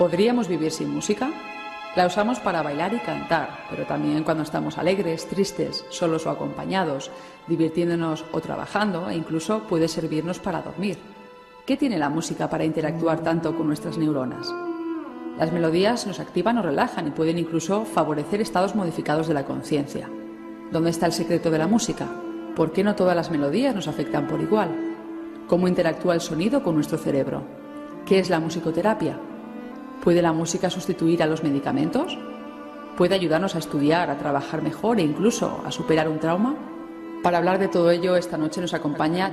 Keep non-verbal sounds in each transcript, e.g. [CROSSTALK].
¿Podríamos vivir sin música? La usamos para bailar y cantar, pero también cuando estamos alegres, tristes, solos o acompañados, divirtiéndonos o trabajando e incluso puede servirnos para dormir. ¿Qué tiene la música para interactuar tanto con nuestras neuronas? Las melodías nos activan o relajan y pueden incluso favorecer estados modificados de la conciencia. ¿Dónde está el secreto de la música? ¿Por qué no todas las melodías nos afectan por igual? ¿Cómo interactúa el sonido con nuestro cerebro? ¿Qué es la musicoterapia? ¿Puede la música sustituir a los medicamentos? ¿Puede ayudarnos a estudiar, a trabajar mejor e incluso a superar un trauma? Para hablar de todo ello, esta noche nos acompaña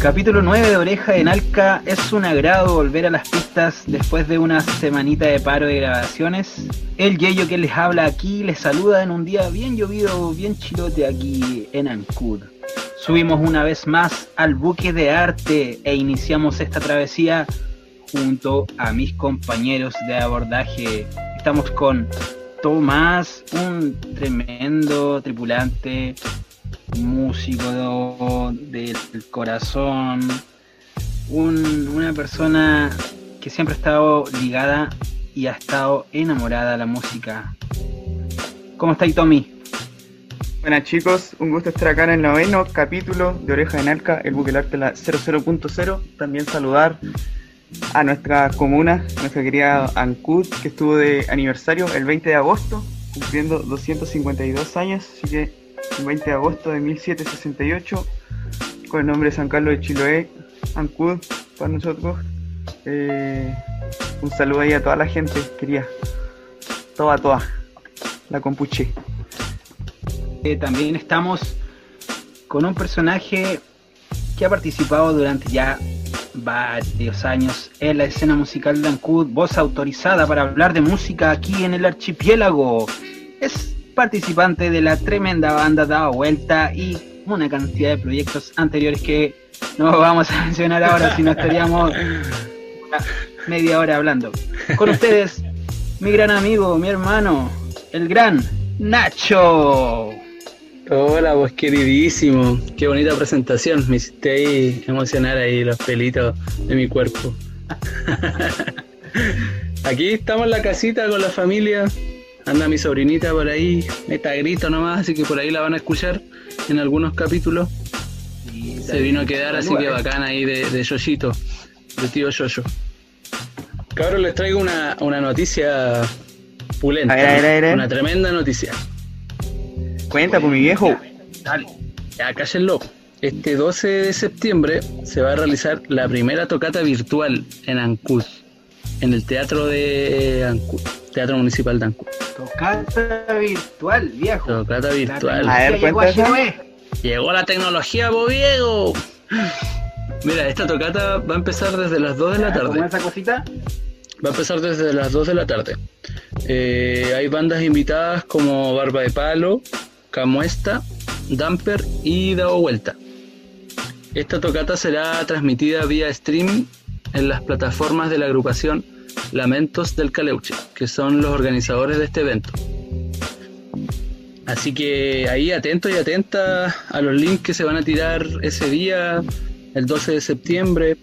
Capítulo 9 de Oreja en Alca. Es un agrado volver a las pistas después de una semanita de paro de grabaciones. El Yeyo que les habla aquí les saluda en un día bien llovido, bien chilote aquí en Ancud. Subimos una vez más al buque de arte e iniciamos esta travesía junto a mis compañeros de abordaje. Estamos con Tomás, un tremendo tripulante músico del corazón, una persona que siempre ha estado ligada y ha estado enamorada de la música. ¿Cómo estáis, Tommy? Buenas chicos, un gusto estar acá en el noveno capítulo de Oreja en Alca, el buque arte la 00.0. También saludar a nuestra comuna, nuestra querida Ancud, que estuvo de aniversario el 20 de agosto, cumpliendo 252 años, así que 20 de agosto de 1768, con el nombre de San Carlos de Chiloé, Ancud, para nosotros. Eh, un saludo ahí a toda la gente, quería. Toda, toda. La compuche. Eh, también estamos con un personaje que ha participado durante ya varios años en la escena musical de Ancud, voz autorizada para hablar de música aquí en el archipiélago. Es participante de la tremenda banda Daba Vuelta y una cantidad de proyectos anteriores que no [LAUGHS] vamos a mencionar ahora, si no estaríamos media hora hablando. Con ustedes, mi gran amigo, mi hermano, el gran Nacho. Hola, pues queridísimo. Qué bonita presentación. Me hiciste ahí emocionar ahí los pelitos de mi cuerpo. [LAUGHS] Aquí estamos en la casita con la familia, Anda mi sobrinita por ahí, está grito nomás, así que por ahí la van a escuchar en algunos capítulos. Se vino a quedar así que bacán ahí de, de Yoyito, de tío Yoyo. Cabrón, les traigo una, noticia pulenta. Una tremenda noticia. Cuenta, por mi viejo. Dale, ya cállenlo. Este 12 de septiembre se va a realizar la primera tocata virtual en Ancud, en el teatro de Ancud, Teatro Municipal de Ancud. Tocata virtual, viejo. Tocata virtual. A ver, llegó, llegó la tecnología, Bobiego. Mira, esta tocata va a empezar desde las 2 de la tarde. ¿Cómo esa cosita? Va a empezar desde las 2 de la tarde. Eh, hay bandas invitadas como Barba de Palo, Camuesta, Damper y Dado Vuelta. Esta tocata será transmitida vía streaming en las plataformas de la agrupación Lamentos del Caleuche, que son los organizadores de este evento. Así que ahí atento y atenta a los links que se van a tirar ese día, el 12 de septiembre,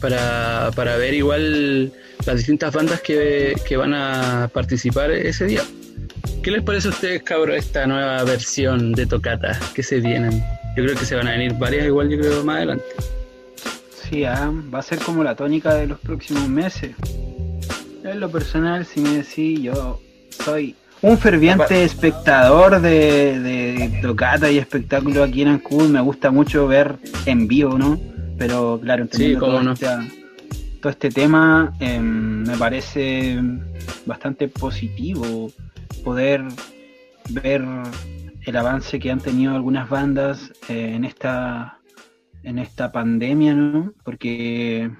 para, ver igual las distintas bandas que, van a participar ese día. ¿Qué les parece a ustedes, cabros, esta nueva versión de Tocata que se vienen? Yo creo que se van a venir varias igual, yo creo, más adelante. Va a ser como la tónica de los próximos meses. En lo personal, si me decís, yo soy un ferviente espectador de, de, tocata y espectáculo aquí en Ancud. Me gusta mucho ver en vivo, ¿no? Pero claro, todo, este, todo, este, tema em, me parece bastante positivo poder ver el avance que han tenido algunas bandas eh, en esta en esta pandemia, ¿no? Porque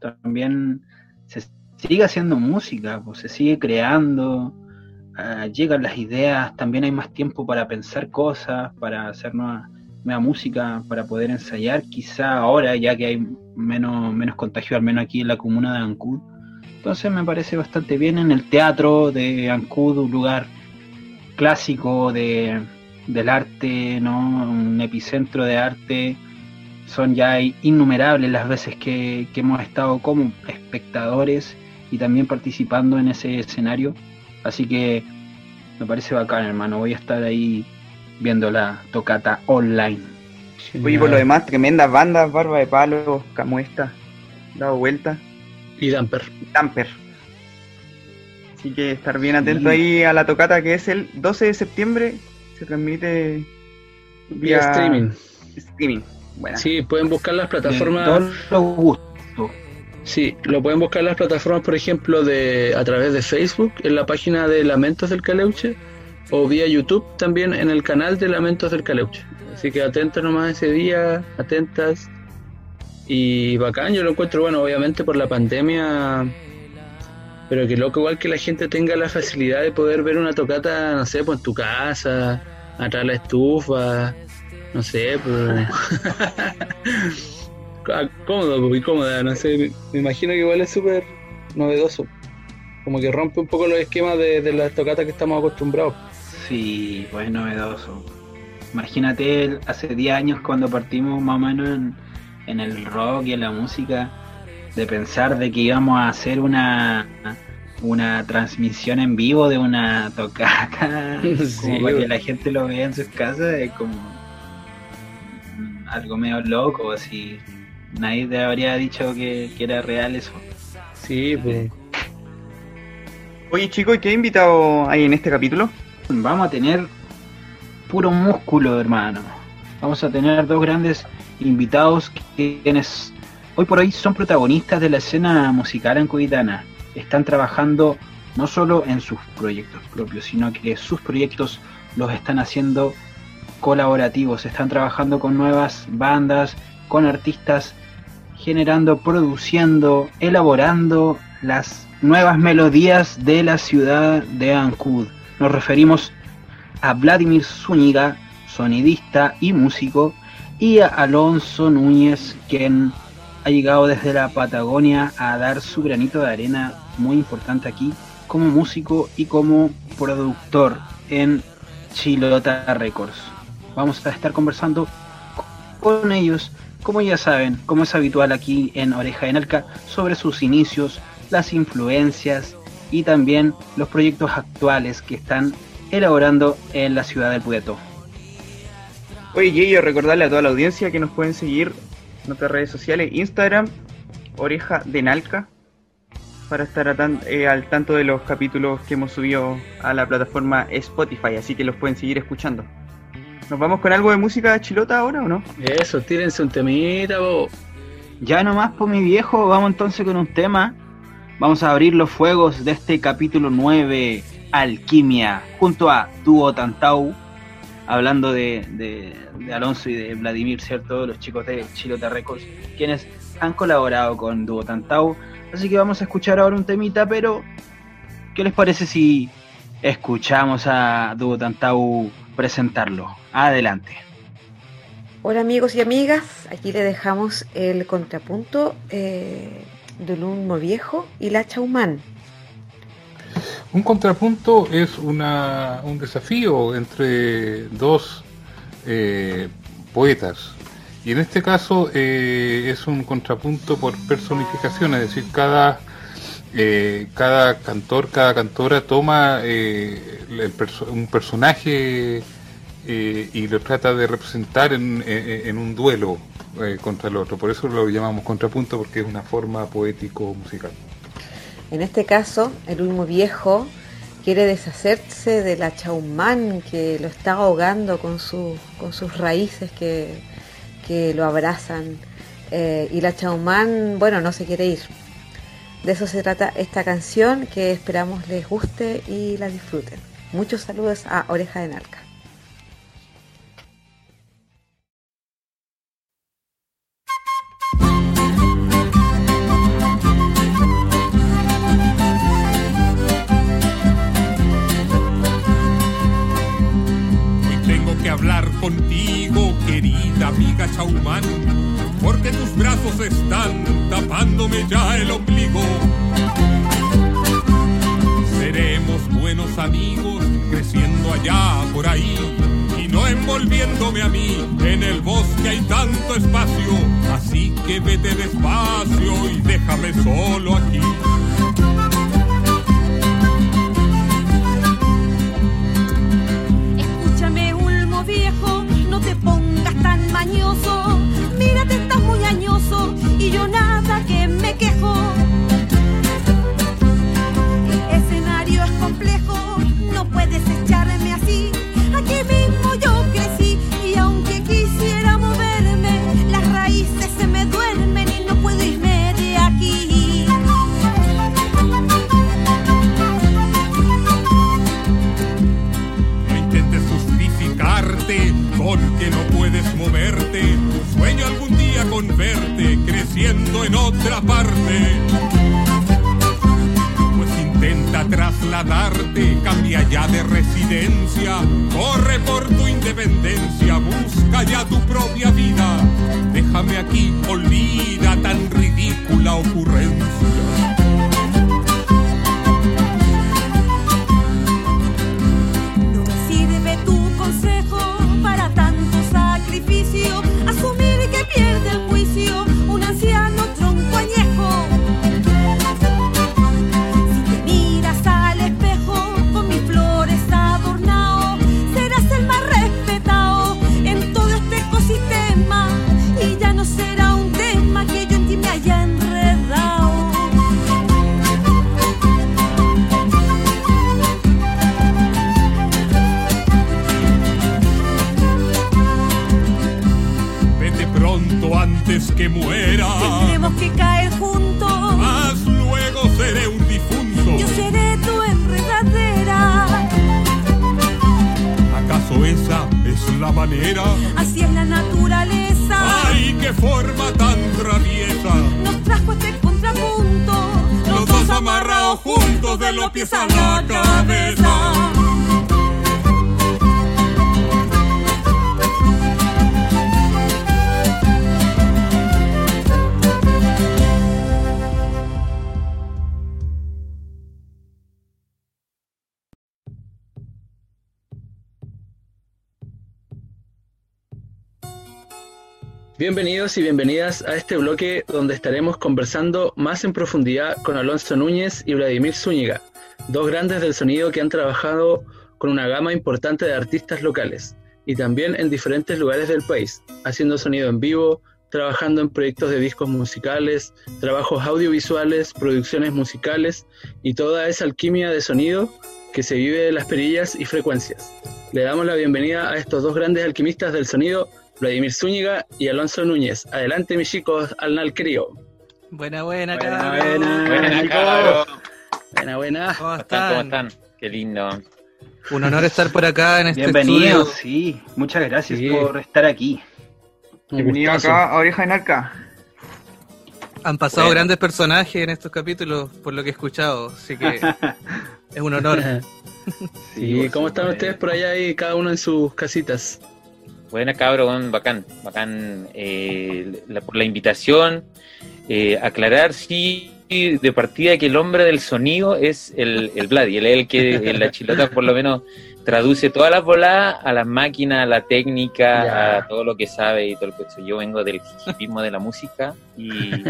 también se sigue haciendo música, se sigue creando, ah, llegan las ideas, también hay más tiempo para pensar cosas, para hacer nueva, música, para poder ensayar, quizá ahora, ya que hay menos, menos contagio, al menos aquí en la comuna de Ancud, Entonces me parece bastante bien en el teatro de Ancud, un lugar clásico de, del arte, ¿no? Un epicentro de arte. Son ya innumerables las veces que, que hemos estado como espectadores y también participando en ese escenario. Así que me parece bacán, hermano. Voy a estar ahí viendo la tocata online. Oye, por lo demás, tremendas bandas, Barba de Palo, Camuesta, Dado Vuelta. Y Damper. Damper. Así que estar bien atento ahí a la tocata que es el 12 de septiembre. Se transmite vía, streaming. Streaming. Bueno. Sí, pueden buscar las plataformas. Sí, lo pueden buscar en las plataformas, por ejemplo, de a través de Facebook, en la página de Lamentos del Caleuche, o vía YouTube también en el canal de Lamentos del Caleuche. Así que atentos nomás ese día, atentas. Y bacán, yo lo encuentro, bueno, obviamente por la pandemia, pero que loco igual que la gente tenga la facilidad de poder ver una tocata, no sé, pues en tu casa, atrás de la estufa, no sé, pues... [LAUGHS] cómodo muy cómoda, no sé, me, imagino que igual es súper novedoso. Como que rompe un poco los esquemas de, de las tocatas que estamos acostumbrados. Sí, pues novedoso. Imagínate hace 10 años cuando partimos más o menos en, el rock y en la música, de pensar de que íbamos a hacer una una transmisión en vivo de una tocata [LAUGHS] [LAUGHS] como para que la gente lo vea en sus casas es como algo medio loco así nadie te habría dicho que, era real eso. Sí, pues. Oye, chicos, ¿qué invitado hay en este capítulo? Vamos a tener puro músculo, hermano. Vamos a tener dos grandes invitados quienes hoy por hoy son protagonistas de la escena musical ancuditana. Están trabajando no solo en sus proyectos propios, sino que sus proyectos los están haciendo colaborativos, están trabajando con nuevas bandas, con artistas generando, produciendo, elaborando las nuevas melodías de la ciudad de Ancud. Nos referimos a Vladimir Zúñiga, sonidista y músico, y a Alonso Núñez, quien ha llegado desde la Patagonia a dar su granito de arena muy importante aquí como músico y como productor en Chilota Records. Vamos a estar conversando con ellos como ya saben, como es habitual aquí en Oreja en Alca, sobre sus inicios, las influencias y también los proyectos actuales que están elaborando en la ciudad del Pueto. Oye, Yeyo, recordarle a toda la audiencia que nos pueden seguir en nuestras redes sociales, Instagram, Oreja de Nalca, para estar eh, al tanto de los capítulos que hemos subido a la plataforma Spotify, así que los pueden seguir escuchando. ¿Nos vamos con algo de música chilota ahora o no? Eso, tírense un temita, bo. Ya nomás, por mi viejo, vamos entonces con un tema. Vamos a abrir los fuegos de este capítulo 9, Alquimia, junto a Duo Tantau, hablando de, Alonso y de Vladimir, ¿cierto? Los chicos de Chilota Records, quienes han colaborado con Duo Tantau. Así que vamos a escuchar ahora un temita, pero ¿qué les parece si escuchamos a Duo Tantau presentarlo? Adelante. Hola amigos y amigas, aquí le dejamos el contrapunto eh, del humo viejo y la chaumán. Un contrapunto es una, un desafío entre dos eh, poetas. Y en este caso eh, es un contrapunto por personificación, es decir, cada, cada cantor, cada cantora toma un personaje eh, y lo trata de representar en, un duelo eh, contra el otro. Por eso lo llamamos contrapunto porque es una forma poético-musical. En este caso, el humo viejo quiere deshacerse de la chaumán que lo está ahogando con, con sus raíces que, lo abrazan. Eh, y la chaumán, bueno, no se quiere ir. De eso se trata esta canción que esperamos les guste y la disfruten. Muchos saludos a Oreja de Narca. hablar contigo, querida amiga Chaumán, porque tus brazos están tapándome ya el ombligo. mis amigos creciendo allá por ahí y no envolviéndome a mí. En el bosque hay tanto espacio, así que vete despacio y déjame solo aquí. Escúchame, Ulmo viejo, no te pongas tan mañoso. Mírate, muy añoso y yo nada que me quejo. El escenario es complejo, no puedes echarme así. Aquí mismo creciendo en otra parte. Pues intenta trasladarte, cambia ya de residencia. Corre por tu independencia, busca ya tu propia vida. Déjame aquí, olvida tan ridícula ocurrencia. Manera? Así es la naturaleza. ¡Ay, qué forma tan traviesa! Nos trajo este contrapunto. Los dos amarrados juntos de los pies a la cabeza. Bienvenidos y bienvenidas a este bloque donde estaremos conversando más en profundidad con Alonso Núñez y Vladimir Zúñiga, dos grandes del sonido que han trabajado con una gama importante de artistas locales y también en diferentes lugares del país, haciendo sonido en vivo, trabajando en proyectos de discos musicales, trabajos audiovisuales, producciones musicales y toda esa alquimia de sonido que se vive de las perillas y frecuencias. Le damos la bienvenida a estos dos grandes alquimistas del sonido, Vladimir Zúñiga y Alonso Núñez. Adelante, mis chicos, al Nalcrío. Buena, buena, Buena, buena. Buena. Buena, buena. ¿Cómo ¿Cómo están? ¿Cómo están? Qué lindo. Un honor estar por acá en este Bienvenidos, estudio. sí. Muchas gracias Sí. por estar aquí. Un Bienvenido gustazo. acá a Oreja en Arca. Han pasado Bueno. grandes personajes en estos capítulos, por lo que he escuchado, así que [LAUGHS] es un honor. Sí, [LAUGHS] ¿cómo están ustedes por allá y cada uno en sus casitas? Buena cabrón, bacán, bacán eh, la- por la invitación. Eh, aclarar, sí, de partida que el hombre del sonido es el, el Vladi, él es el que en la chilota por lo menos traduce todas las voladas a las máquinas, a la técnica, a todo lo que sabe y todo lo que. Yo vengo del hipismo de la música y,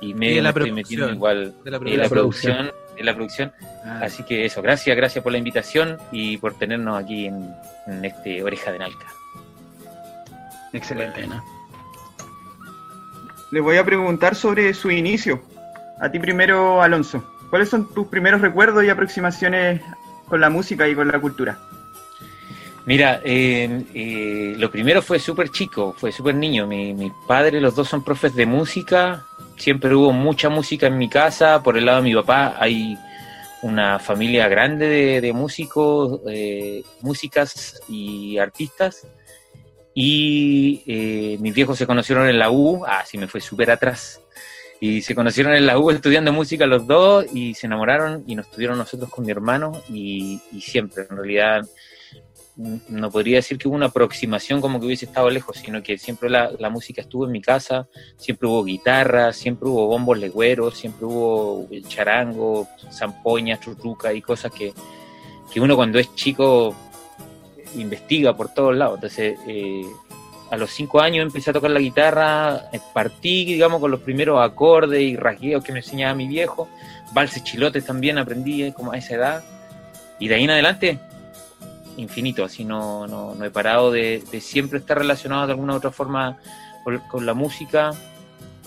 y me, Y de la me estoy metiendo igual De la en la producción. producción, en la producción Ah, Así que eso, gracias, gracias por la invitación y por tenernos aquí en, en este Oreja de Nalca. excelente. Buena. Les voy a preguntar sobre su inicio. A ti primero, Alonso. ¿Cuáles son tus primeros recuerdos y aproximaciones con la música y con la cultura? Mira, eh, eh, lo primero fue súper chico, fue súper niño. Mi, mi padre, los dos son profes de música. Siempre hubo mucha música en mi casa. Por el lado de mi papá hay una familia grande de, músicos, eh, músicas y artistas. Y eh, mis viejos se conocieron en la U. Ah, sí, me fue súper atrás. Y se conocieron en la U estudiando música los dos y se enamoraron y nos tuvieron nosotros con mi hermano y siempre, en realidad, no podría decir que hubo una aproximación como que hubiese estado lejos, sino que siempre la, música estuvo en mi casa, siempre hubo guitarra, siempre hubo bombos legüeros, siempre hubo el charango, zampoñas, churruca y cosas que, que uno cuando es chico investiga por todos lados. Entonces, eh, a los cinco años empecé a tocar la guitarra, eh, partí, digamos, con los primeros acordes y rasgueos que me enseñaba mi viejo, valses chilotes también aprendí eh, como a esa edad, y de ahí en adelante, infinito, así no, no, no he parado de, de siempre estar relacionado de alguna u otra forma con, con la música,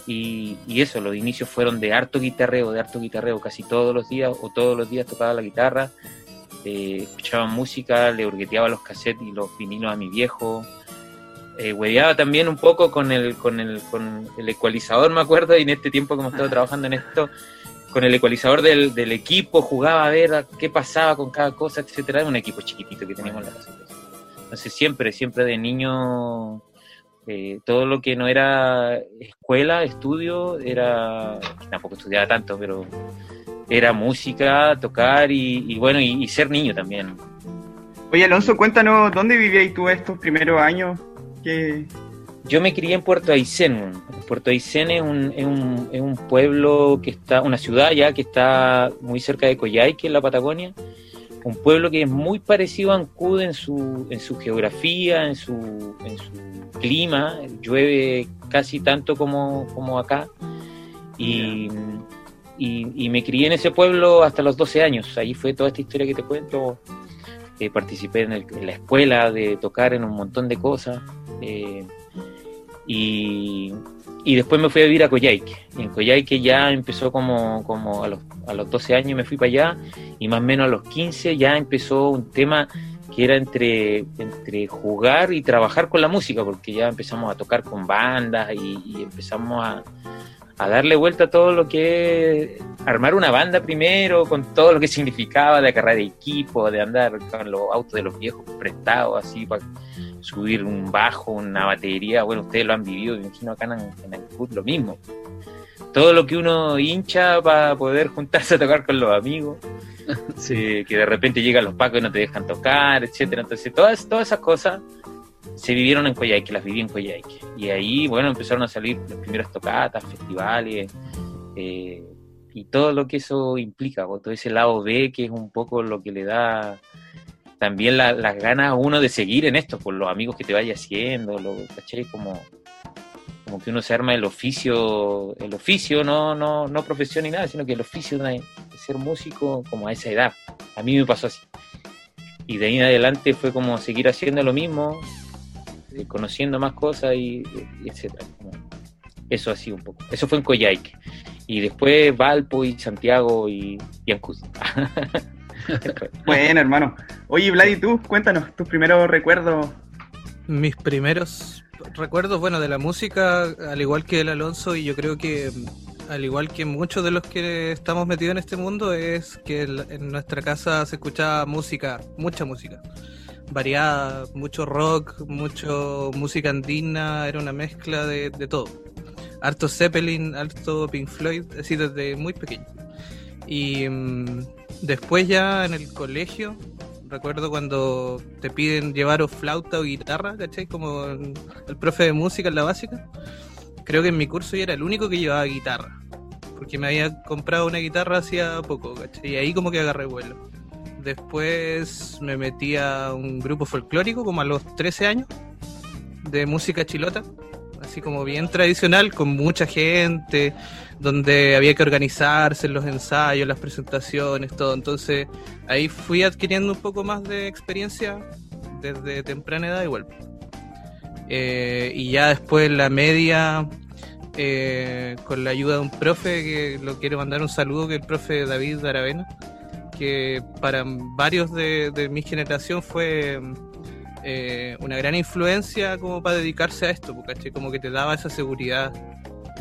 y, y eso, los inicios fueron de harto guitarreo, de harto guitarreo, casi todos los días, o todos los días tocaba la guitarra, eh, escuchaba música, le hurgueteaba los cassettes y los vinilos a mi viejo, eh, hueveaba también un poco con el, con, el, con el ecualizador, me acuerdo, y en este tiempo que hemos estado trabajando en esto, con el ecualizador del, equipo, jugaba a ver qué pasaba con cada cosa, etcétera. Era un equipo chiquitito que teníamos en la casa. Entonces siempre, siempre de niño, eh, todo lo que no era escuela, estudio, era, tampoco estudiaba tanto, pero era música, tocar y, y bueno, y, y ser niño también. Oye, Alonso, cuéntanos, ¿dónde vivías tú estos primeros años? ¿Qué... Yo me crié en Puerto Aysén. Puerto Aysén es un, es, un, es un pueblo que está, una ciudad ya que está muy cerca de Coyhaique, en la Patagonia. Un pueblo que es muy parecido a Ancud en su, en su geografía, en su, en su clima. Llueve casi tanto como, como acá. Y, y, y me crié en ese pueblo hasta los 12 años. Ahí fue toda esta historia que te cuento. Eh, participé en, el, en, la escuela de tocar en un montón de cosas. Eh, y, y, después me fui a vivir a Coyhaique. En Coyhaique ya empezó como, como a, los, a los 12 años me fui para allá y más o menos a los 15 ya empezó un tema que era entre, entre jugar y trabajar con la música, porque ya empezamos a tocar con bandas y, y empezamos a, a darle vuelta a todo lo que es armar una banda primero, con todo lo que significaba de agarrar equipo, de andar con los autos de los viejos prestados, así para subir un bajo, una batería. Bueno, ustedes lo han vivido, me imagino acá en, en el fútbol lo mismo. Todo lo que uno hincha para poder juntarse a tocar con los amigos, [LAUGHS] sí. eh, que de repente llegan los pacos y no te dejan tocar, etcétera. Entonces, todas, todas esas cosas se vivieron en Coyhaique, las viví en Coyhaique. Y ahí, bueno, empezaron a salir las primeras tocatas, festivales, eh, y todo lo que eso implica, todo ese lado B que es un poco lo que le da también la, las ganas a uno de seguir en esto, por los amigos que te vaya haciendo, lo, ¿cachai? Como, como que uno se arma el oficio, el oficio, no, no, no profesión ni nada, sino que el oficio de, de ser músico como a esa edad. A mí me pasó así. Y de ahí en adelante fue como seguir haciendo lo mismo, eh, conociendo más cosas y, y etcétera. Eso así un poco. Eso fue en Coyhaique. Y después Valpo y Santiago y, y Ancud. [LAUGHS] [LAUGHS] bueno, hermano. Oye, Vlad, ¿y tú? Cuéntanos tus primeros recuerdos. Mis primeros recuerdos, bueno, de la música, al igual que el Alonso, y yo creo que al igual que muchos de los que estamos metidos en este mundo, es que en nuestra casa se escuchaba música, mucha música variada, mucho rock, mucho música andina, era una mezcla de, todo. Harto Zeppelin, harto Pink Floyd, así desde muy pequeño. Y mmm, después ya en el colegio, recuerdo cuando te piden llevar o flauta o guitarra, ¿cachai? Como el, profe de música en la básica. Creo que en mi curso yo era el único que llevaba guitarra. Porque me había comprado una guitarra hacía poco, ¿cachai? Y ahí como que agarré vuelo. Después me metí a un grupo folclórico como a los 13 años de música chilota, así como bien tradicional, con mucha gente, donde había que organizarse los ensayos, las presentaciones, todo. Entonces ahí fui adquiriendo un poco más de experiencia desde temprana edad igual. Eh, y ya después la media, eh, con la ayuda de un profe, que lo quiero mandar un saludo, que el profe David Aravena que para varios de, de mi generación fue eh, una gran influencia como para dedicarse a esto, porque como que te daba esa seguridad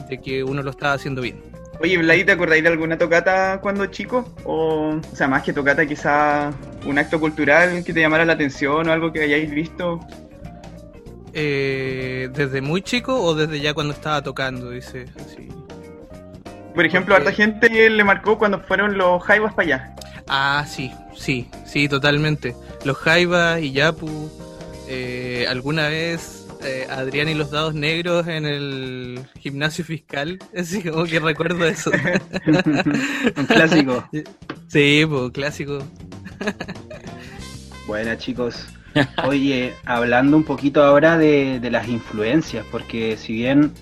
de que uno lo estaba haciendo bien. Oye, Vlad, ¿te acordáis de alguna tocata cuando chico? O, o sea, más que tocata, quizá un acto cultural que te llamara la atención o algo que hayáis visto. Eh, ¿Desde muy chico o desde ya cuando estaba tocando? Dice así. Por ejemplo, Porque... harta gente le marcó cuando fueron los Jaivas para allá. Ah, sí, sí, sí, totalmente. Los Jaiba y Yapu, eh, alguna vez eh, Adrián y los dados negros en el gimnasio fiscal, [LAUGHS] así como que recuerdo eso. Un clásico. [LAUGHS] Sí, pues, clásico. [LAUGHS] Buena chicos. Oye, hablando un poquito ahora de, de las influencias, porque si bien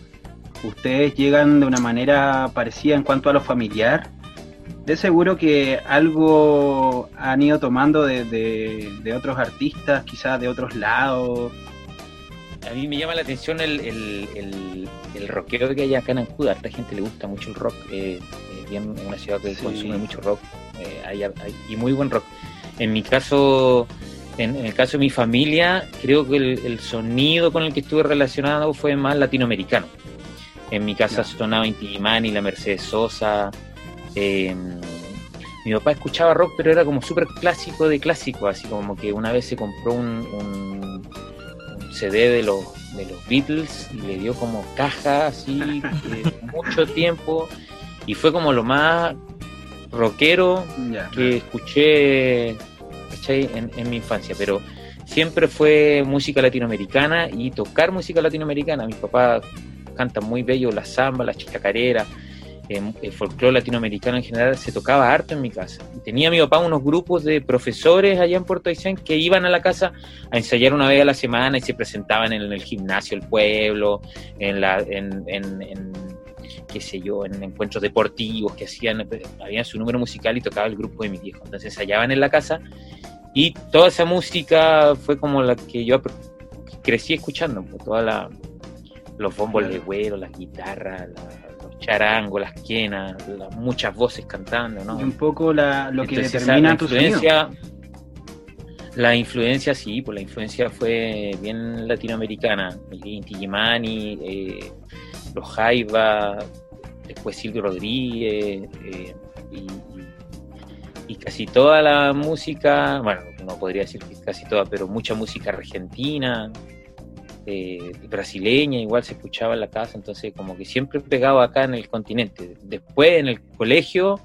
ustedes llegan de una manera parecida en cuanto a lo familiar, de seguro que algo han ido tomando de, de- de otros artistas, quizás de otros lados. A mí me llama la atención el, el, el, el rockero que hay acá en Ancud. A esta gente le gusta mucho el rock. Eh, eh, bien una ciudad que Sí. consume mucho rock eh, hay- hay- y muy buen rock. En mi caso, en, en el caso de mi familia, creo que el, sonido con el que estuve relacionado fue más latinoamericano. En mi casa sonaba Inti Illimani, la Mercedes Sosa. eh, mi papá escuchaba rock, pero era como súper clásico de clásico, así como que una vez se compró un- un CD de los, de los Beatles y le dio como caja así de [LAUGHS] mucho tiempo y fue como lo más rockero que escuché. En, en mi infancia, pero siempre fue música latinoamericana y tocar música latinoamericana. Mi papá canta muy bello la samba, la chacarera, eh, el folclore latinoamericano en general se tocaba harto en mi casa. Tenía mi papá unos grupos de profesores allá en Puerto Aysén que iban a la casa a ensayar una vez a la semana y se presentaban en el gimnasio del pueblo, en la, en, en- en, qué sé yo, en encuentros deportivos que hacían, había su número musical y tocaba el grupo de mis viejos. Entonces ensayaban en la casa y toda esa música fue como la que yo crecí escuchando, pues, toda la, los bombos Claro. legüeros, las guitarras, la- los charangos, las quenas, las muchas voces cantando, ¿no? Y un poco la, lo que Entonces, esa- determina la tu sonido. influencia, la influencia sí, pues la influencia fue bien latinoamericana. Inti eh, los Jaiba, después Silvio Rodríguez, eh, y, y- y casi toda la música, bueno, no podría decir que casi toda, pero mucha música argentina, eh, brasileña, igual se escuchaba en la casa, entonces como que siempre pegaba acá en el continente. Después en el colegio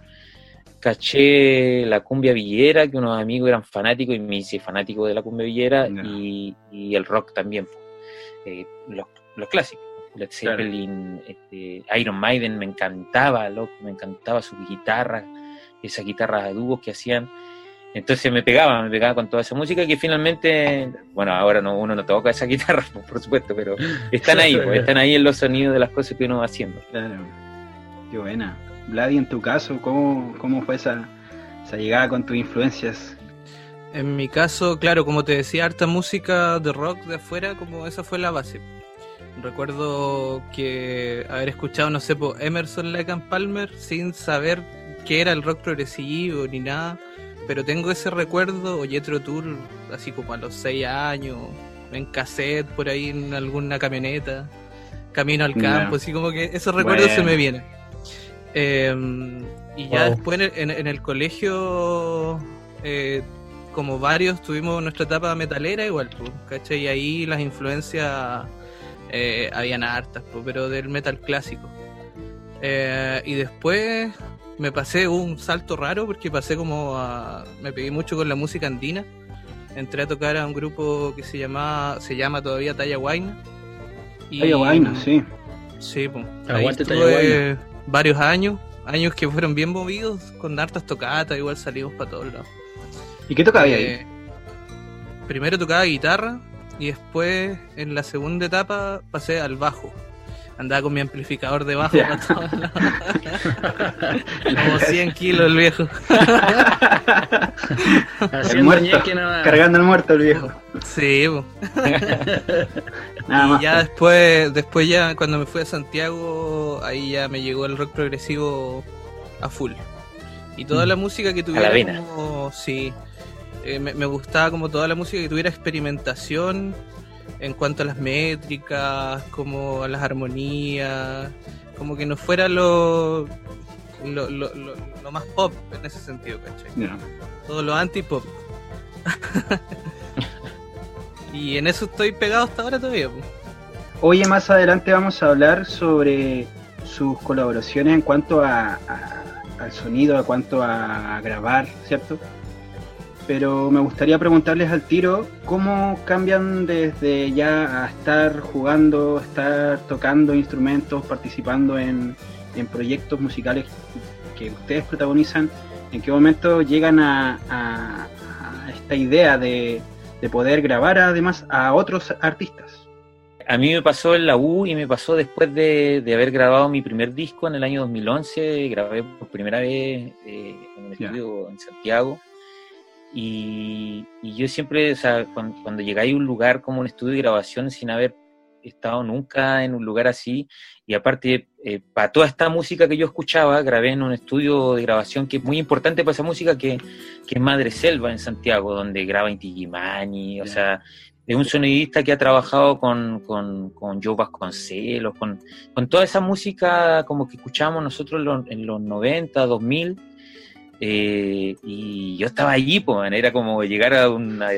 caché la cumbia villera, que unos amigos eran fanáticos y me hice fanático de la cumbia villera y, y el rock también. Eh, los, los clásicos. Led Claro. Zeppelin, este, Iron Maiden me encantaba, loco, me encantaba su guitarra, esas guitarras de dúos que hacían. Entonces me pegaba, me pegaba con toda esa música que finalmente, bueno, ahora no, uno no toca esas [LAUGHS] guitarras, por- por supuesto, pero están ahí, pues, están ahí en los sonidos de las cosas que uno va haciendo. Claro. Qué buena. Vladi, en tu caso, ¿cómo, cómo fue esa, esa llegada con tus influencias? En mi caso, claro, como te decía, harta música de rock de afuera, como esa fue la base. Recuerdo que haber escuchado, no sé, por Emerson Lake and Palmer sin saber qué era el rock progresivo ni nada, pero tengo ese recuerdo, o Jethro Tull, así como a los 6 años, en cassette por ahí en alguna camioneta, camino al campo, así como que esos recuerdos se me vienen. Eh, y ya Wow. después en el, en- en el colegio, eh, como varios, tuvimos nuestra etapa metalera igual, pues, ¿cachai? Y ahí las influencias eh, habían hartas, pues, pero del metal clásico. Eh, y después me pasé un salto raro porque pasé como a... me pegué mucho con la música andina. Entré a tocar a un grupo que se llama, se llama todavía Talla. Y- Ay, vaina, sí. Sí, pues. Ahí estuve varios años, años que fueron bien movidos, con hartas tocatas, igual salimos para todos lados. ¿Y qué tocaba ahí? Eh, primero tocaba guitarra y después en la segunda etapa pasé al bajo. Andaba con mi amplificador de bajo Ya. para todos lados. [LAUGHS] Como 100 kilos el viejo. [LAUGHS] El muerto. Cargando el muerto, el viejo. Sí. [LAUGHS] Nada y más. ya después, después ya cuando me fui a Santiago, ahí ya me llegó el rock progresivo a full. Y toda la música que tuviera como, sí, eh, me, me gustaba como toda la música que tuviera experimentación en cuanto a las métricas, como a las armonías, como que no fuera lo, lo, lo, lo- lo más pop en ese sentido, ¿cachai? Todo lo anti-pop. [LAUGHS] y en eso estoy pegado hasta ahora todavía. po. Oye, más adelante vamos a hablar sobre sus colaboraciones en cuanto a, a- al sonido, a cuanto a grabar, ¿cierto? Pero me gustaría preguntarles al tiro cómo cambian desde ya a estar jugando, estar tocando instrumentos, participando en, en proyectos musicales que ustedes protagonizan, en qué momento llegan a, a- a esta idea de, de poder grabar además a otros artistas. A mí me pasó en la U y me pasó después de, de haber grabado mi primer disco en el año 2011. Grabé por primera vez eh, en Ya. estudio en Santiago. Y, y yo siempre, o sea, cuando, cuando llegáis a un lugar como un estudio de grabación sin haber estado nunca en un lugar así, y aparte, eh, para toda esta música que yo escuchaba, grabé en un estudio de grabación que es muy importante para esa música, que, que es Madre Selva en Santiago, donde graba Inti Gimani, o sea, es un sonidista que ha trabajado con, con, con Joe Vasconcelos, con, con toda esa música como que escuchábamos nosotros en los, en los 90, 2000. Eh, y yo estaba allí, pues, era como llegar a una,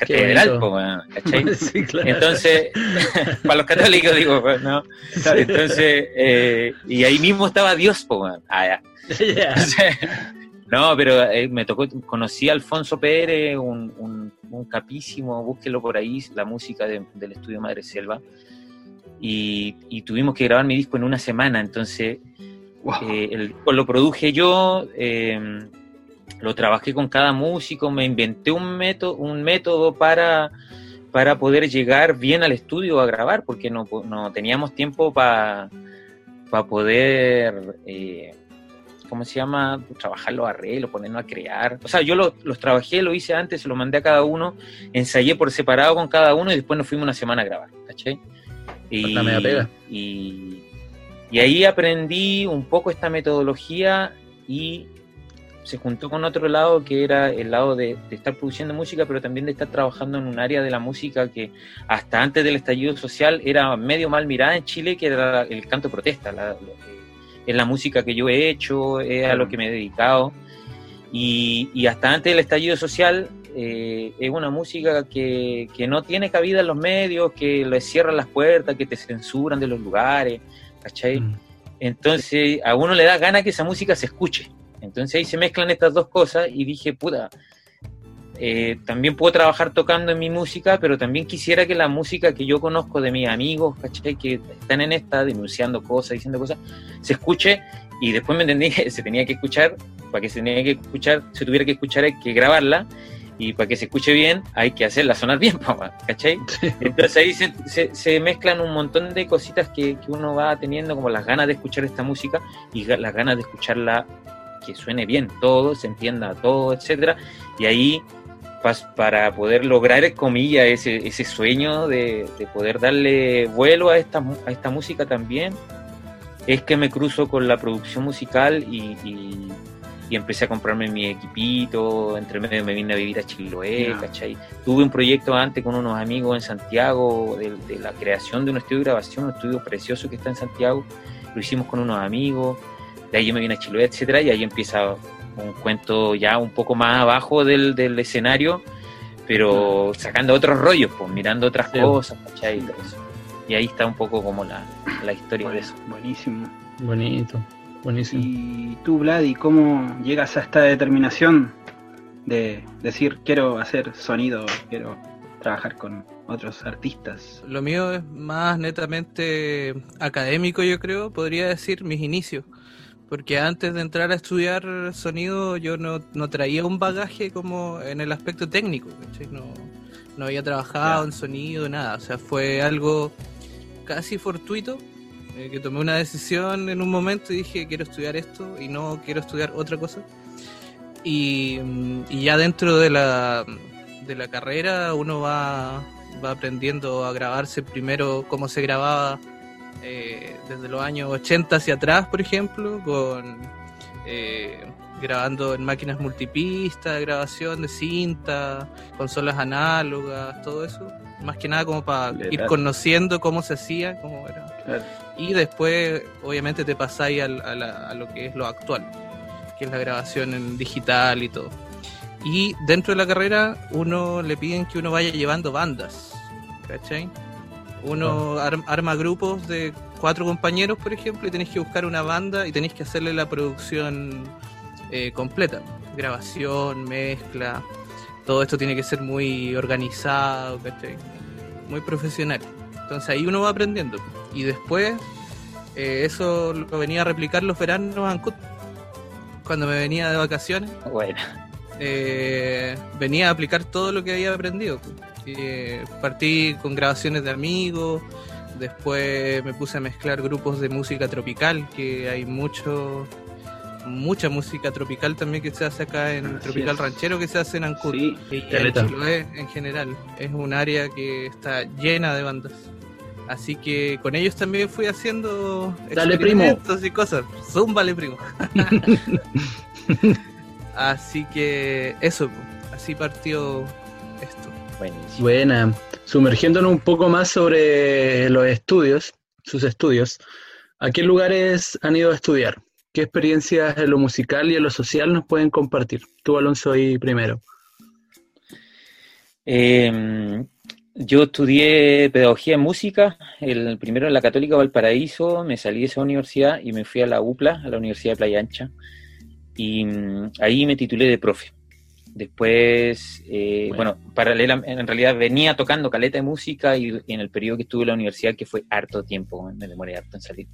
catedral, pues. Entonces, [LAUGHS] para los católicos digo, pues, ¿no? Entonces, eh, y ahí mismo estaba Dios, pues. Ah. [LAUGHS] Entonces, no, pero eh, me tocó, conocí a Alfonso Pérez, un, un, un capísimo, búsquelo por ahí, la música de- del estudio Madre Selva. Y, y tuvimos que grabar mi disco en una semana, entonces Wow. eh, el disco lo produje yo, eh, lo trabajé con cada músico, me inventé un método, un método para, para poder llegar bien al estudio a grabar, porque no, no teníamos tiempo para poder, eh, ¿cómo se llama? Trabajar los arreglos, ponernos a crear. O sea, yo lo- los trabajé, lo hice antes, se lo mandé a cada uno, ensayé por separado con cada uno y después nos fuimos una semana a grabar, ¿cachai? Y, La media pega. y, y ahí aprendí un poco esta metodología y se juntó con otro lado que era el lado de, de estar produciendo música, pero también de estar trabajando en un área de la música que hasta antes del estallido social era medio mal mirada en Chile, que era el canto protesta. La, eh, es la música que yo he hecho, es a lo que me he dedicado. Y, y hasta antes del estallido social eh, es una música que, que no tiene cabida en los medios, que le cierran las puertas, que te censuran de los lugares, ¿cachai? Mm. Entonces a uno le da gana que esa música se escuche. Entonces ahí se mezclan estas dos cosas y dije, puta, eh, también puedo trabajar tocando en mi música, pero también quisiera que la música que yo conozco de mis amigos, ¿cachai? Que están en esta, denunciando cosas, diciendo cosas, se escuche y después me entendí [LAUGHS] que se tenía que escuchar, para que se tenía que escuchar, se tuviera que escuchar hay que grabarla y para que se escuche bien hay que hacerla sonar [LAUGHS] bien, papá, ¿cachai? Entonces ahí se, se- se mezclan un montón de cositas que, que uno va teniendo, como las ganas de escuchar esta música y las ganas de escucharla que suene bien todo, se entienda todo, etcétera Y ahí, para poder lograr, comillas, ese, ese sueño de, de poder darle vuelo a esta, a esta música también, es que me cruzo con la producción musical y, y- y empecé a comprarme mi equipito, entre medio me vine a vivir a Chiloé, Ya. ¿cachai? Tuve un proyecto antes con unos amigos en Santiago de, de la creación de un estudio de grabación, un estudio precioso que está en Santiago, lo hicimos con unos amigos, de ahí yo me vine a Chiloé, etcétera, y ahí empieza un cuento ya un poco más abajo del, del escenario, pero sacando otros rollos, pues mirando otras Sí. cosas, ¿cachai? Y todo eso. Y ahí está un poco como la, la historia de eso. Buenísimo. Bonito, buenísimo. Y tú, Vladi, ¿cómo llegas a esta determinación de decir quiero hacer sonido, quiero trabajar con otros artistas? Lo mío es más netamente académico, yo creo, podría decir mis inicios. Porque antes de entrar a estudiar sonido yo no, no traía un bagaje como en el aspecto técnico, ¿cachai? No, no había trabajado en sonido, nada. O sea, fue algo casi fortuito, eh, que tomé una decisión en un momento y dije quiero estudiar esto y no quiero estudiar otra cosa. Y, mm, y ya dentro de la, de la carrera uno va, va aprendiendo a grabarse primero cómo se grababa eh, desde los años 80 hacia atrás, por ejemplo, con eh, grabando en máquinas multipista, grabación de cinta, consolas análogas, todo eso. Más que nada como para ir conociendo cómo se hacía, cómo era. Claro. Y después, obviamente, te pasáis a, la- a lo que es lo actual, que es la grabación en digital y todo. Y dentro de la carrera, uno le piden que uno vaya llevando bandas, ¿cachai? Uno ar- arma grupos de cuatro compañeros, por ejemplo, y tenéis que buscar una banda y tenéis que hacerle la producción eh, completa. Grabación, mezcla, todo esto tiene que ser muy organizado, ¿cachai? muy profesional. Entonces ahí uno va aprendiendo. Y después eh, eso lo venía a replicar los veranos en Ancud. Cuando me venía de vacaciones, Bueno, eh, venía a aplicar todo lo que había aprendido. Eh, partí con grabaciones de amigos, después me puse a mezclar grupos de música tropical, que hay mucho mucha música tropical también que se hace acá en Así Tropical es. Ranchero que se hace en Ancud Sí, y en. Chiloé en general. Es un área que está llena de bandas. Así que con ellos también fui haciendo Dale, primo. experimentos y cosas. Zúmbale, primo. [LAUGHS] Así que eso, así partió esto. buenísimo. Buena. Sumergiéndonos un poco más sobre los estudios, sus estudios. ¿A qué lugares han ido a estudiar? ¿Qué experiencias en lo musical y en lo social nos pueden compartir? Tú, Alonso, ahí primero. Eh, yo estudié pedagogía en música, el primero en la Católica Valparaíso, me salí de esa universidad y me fui a la UPLA, a la Universidad de Playa Ancha, y mm, ahí me titulé de profe. Después, eh, Bueno. bueno, paralela, en realidad venía tocando caleta de música y, en el periodo que estuve en la universidad, que fue harto tiempo, me demoré harto en salir.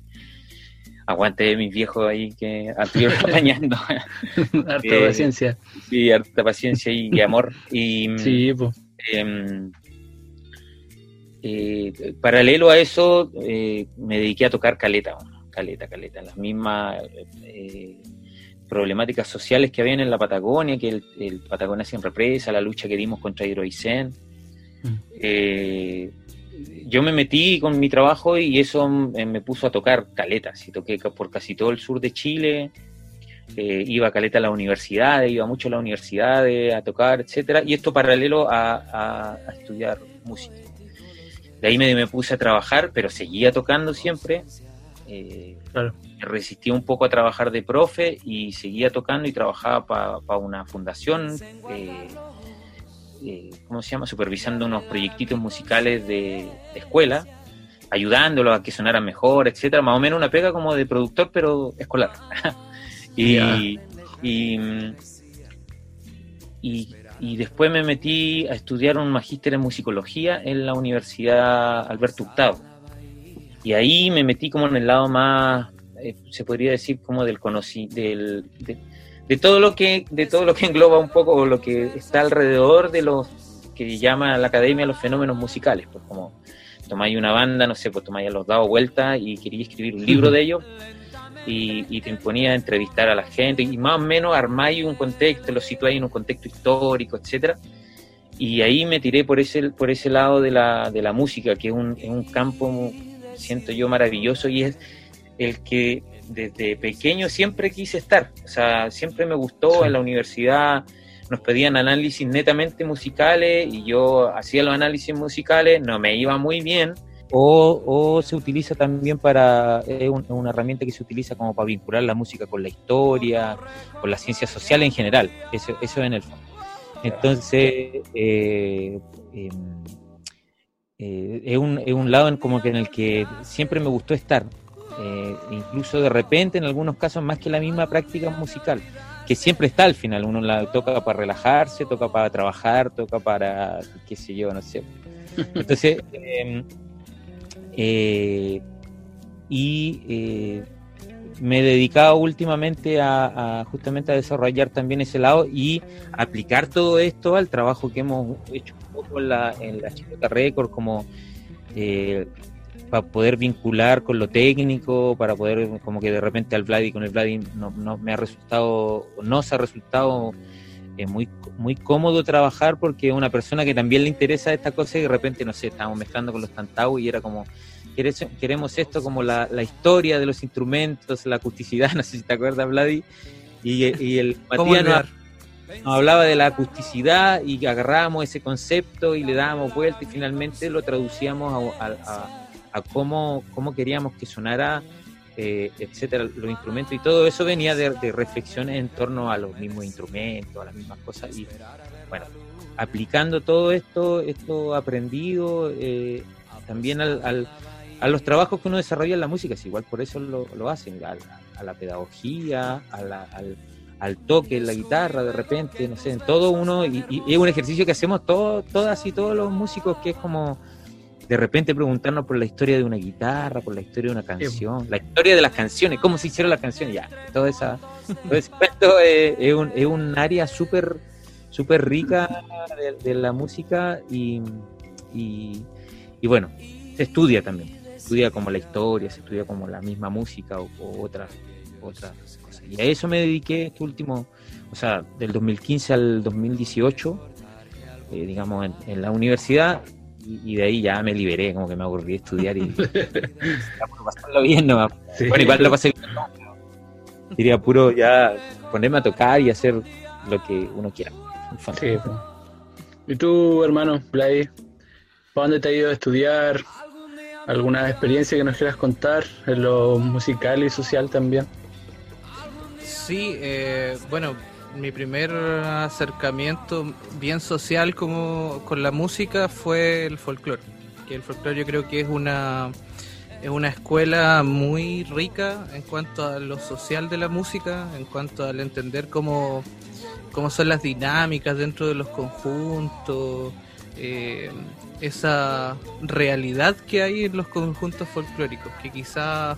Aguante mis viejos ahí que estuvieron apañando. [LAUGHS] Harta Eh, paciencia. sí, harta paciencia y, amor. Y, mm, Sí, pues. Em, eh, paralelo a eso, eh, me dediqué a tocar caleta, caleta, caleta, las mismas eh, problemáticas sociales que habían en la Patagonia, que el, el Patagonia sin represa, la lucha que dimos contra Hidroicén. Mm. Eh, yo me metí con mi trabajo y eso eh, me puso a tocar caletas, y toqué por casi todo el sur de Chile, eh, iba a caleta a las universidades, iba mucho a las universidades a tocar, etcétera, y esto paralelo a, a- a estudiar música. De ahí me, me puse a trabajar, pero seguía tocando siempre. eh, Claro. me resistí un poco a trabajar de profe y seguía tocando y trabajaba para una fundación, eh, eh, ¿cómo se llama? Supervisando unos proyectitos musicales de, de escuela, ayudándolos a que sonaran mejor, etcétera. Más o menos una pega como de productor, pero escolar. [LAUGHS] y, y, y después me metí a estudiar un magíster en musicología en la Universidad Alberto Hurtado. Y ahí me metí como en el lado más, eh, se podría decir como del conocí, del, de, de todo lo que, de todo lo que engloba un poco lo que está alrededor de los que llama la academia los fenómenos musicales, pues como tomáis una banda, no sé, pues tomáis los dados vueltas y quería escribir un libro de ellos y, y te imponía a entrevistar a la gente y más o menos armáis un contexto, lo situáis en un contexto histórico, etcétera. Y ahí me tiré por ese, por ese lado de la, de la música, que es un, es un campo, siento yo, maravilloso y es el que desde pequeño siempre quise estar. O sea, siempre me gustó en la universidad. Nos pedían análisis netamente musicales y yo hacía los análisis musicales, no me iba muy bien. O, se utiliza también para, es un- una herramienta que se utiliza como para vincular la música con la historia, con la ciencia social en general. Eso, eso en el fondo. Entonces, eh, em, eh, es, un, es un lado en como que en el que siempre me gustó estar. Eh, incluso de repente, en algunos casos, más que la misma práctica musical, que siempre está al final. Uno la toca para relajarse, toca para trabajar, toca para, qué sé yo, no sé. Entonces, eh, y eh, me he dedicado últimamente a, justamente a desarrollar también ese lado y aplicar todo esto al trabajo que hemos hecho un poco en la, en la Chilota Record, como eh, para poder vincular con lo técnico, para poder, como que de repente al Vladi, con el Vladi no, no me ha resultado, nos ha resultado eh, muy, muy cómodo trabajar porque es una persona que también le interesa esta cosa y de repente, no sé, estábamos mezclando con los tantau y era como, "Querés- queremos esto como la, la historia de los instrumentos, la acusticidad, [LAUGHS] no sé si te acuerdas, Vladi, y, y el [LAUGHS] ¿Cómo Matías nos, nos hablaba de la acusticidad y agarrábamos ese concepto y le dábamos vuelta y finalmente lo traducíamos a, a- a- a cómo, cómo queríamos que sonara, eh, etcétera, los instrumentos. Y todo eso venía de, de reflexiones en torno a los mismos instrumentos, a las mismas cosas. Y bueno, aplicando todo esto, esto aprendido, eh, también al, al- a los trabajos que uno desarrolla en la música, es igual por eso lo, lo hacen, a, la- a la pedagogía, a la- al, al toque en la guitarra de repente, no sé, en todo uno, y, y es un ejercicio que hacemos todo, todas y todos los músicos, que es como de repente preguntarnos por la historia de una guitarra, por la historia de una canción, la historia de las canciones, cómo se hicieron las canciones, ya, todo, esa, todo ese cuento es, es un, es un área súper súper rica de, de la música y, y, y bueno, se estudia también, estudia como la historia, se estudia como la misma música o, o otras, otras cosas. Y a eso me dediqué este último, o sea, del 2015 al 2018, eh, digamos, en, en la universidad y, y de ahí ya me liberé, como que me aburrí de estudiar y por [LAUGHS] pasarlo bien nomás. Sí. Bueno, igual lo pasé bien, no, diría puro ya ponerme a tocar y hacer lo que uno quiera. Sí, po. ¿Y tú, hermano, Blay? ¿Para dónde te has ido a estudiar? ¿Alguna experiencia que nos quieras contar en lo musical y social también? Sí, eh, bueno, mi primer acercamiento bien social como con la música fue el folclore. Que el folclore yo creo que es una es una escuela muy rica en cuanto a lo social de la música, en cuanto al entender cómo, cómo son las dinámicas dentro de los conjuntos, eh, esa realidad que hay en los conjuntos folclóricos, que quizás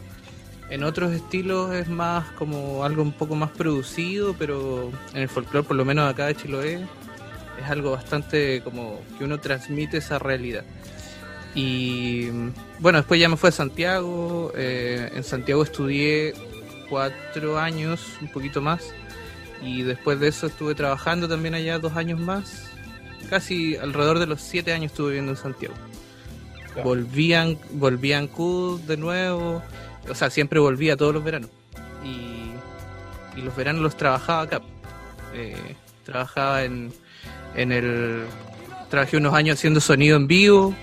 en otros estilos es más como algo un poco más producido, pero en el folclore, por lo menos acá de Chiloé, es algo bastante como que uno transmite esa realidad. Y bueno, después ya me fui a Santiago. eh, en Santiago estudié cuatro años, un poquito más. Y después de eso estuve trabajando también allá dos años más. Casi alrededor de los siete años estuve viviendo en Santiago. Volví a, volví a Ancud de nuevo. O sea, siempre volvía todos los veranos. Y, y los veranos los trabajaba acá. Eh, trabajaba en, en el... Trabajé unos años haciendo sonido en vivo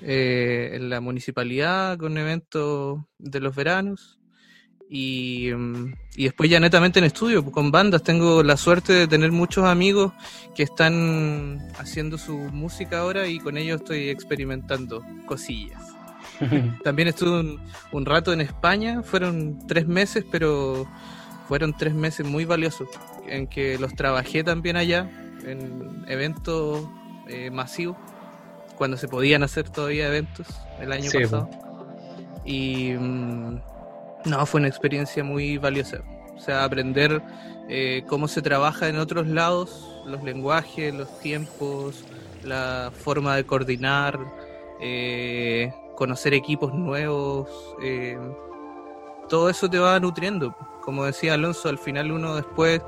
eh, en la municipalidad con eventos de los veranos y, mm, y después ya netamente en estudio con bandas. Tengo la suerte de tener muchos amigos que están haciendo su música ahora y con ellos estoy experimentando cosillas. [LAUGHS] También estuve un, un rato en España fueron tres meses pero fueron tres meses muy valiosos en que los trabajé también allá en eventos eh, masivos cuando se podían hacer todavía eventos el año Sí, pasado. Y mm, no, fue una experiencia muy valiosa. O sea, aprender eh, cómo se trabaja en otros lados, los lenguajes, los tiempos, la forma de coordinar, eh, conocer equipos nuevos, eh, todo eso te va nutriendo. Como decía Alonso, al final uno después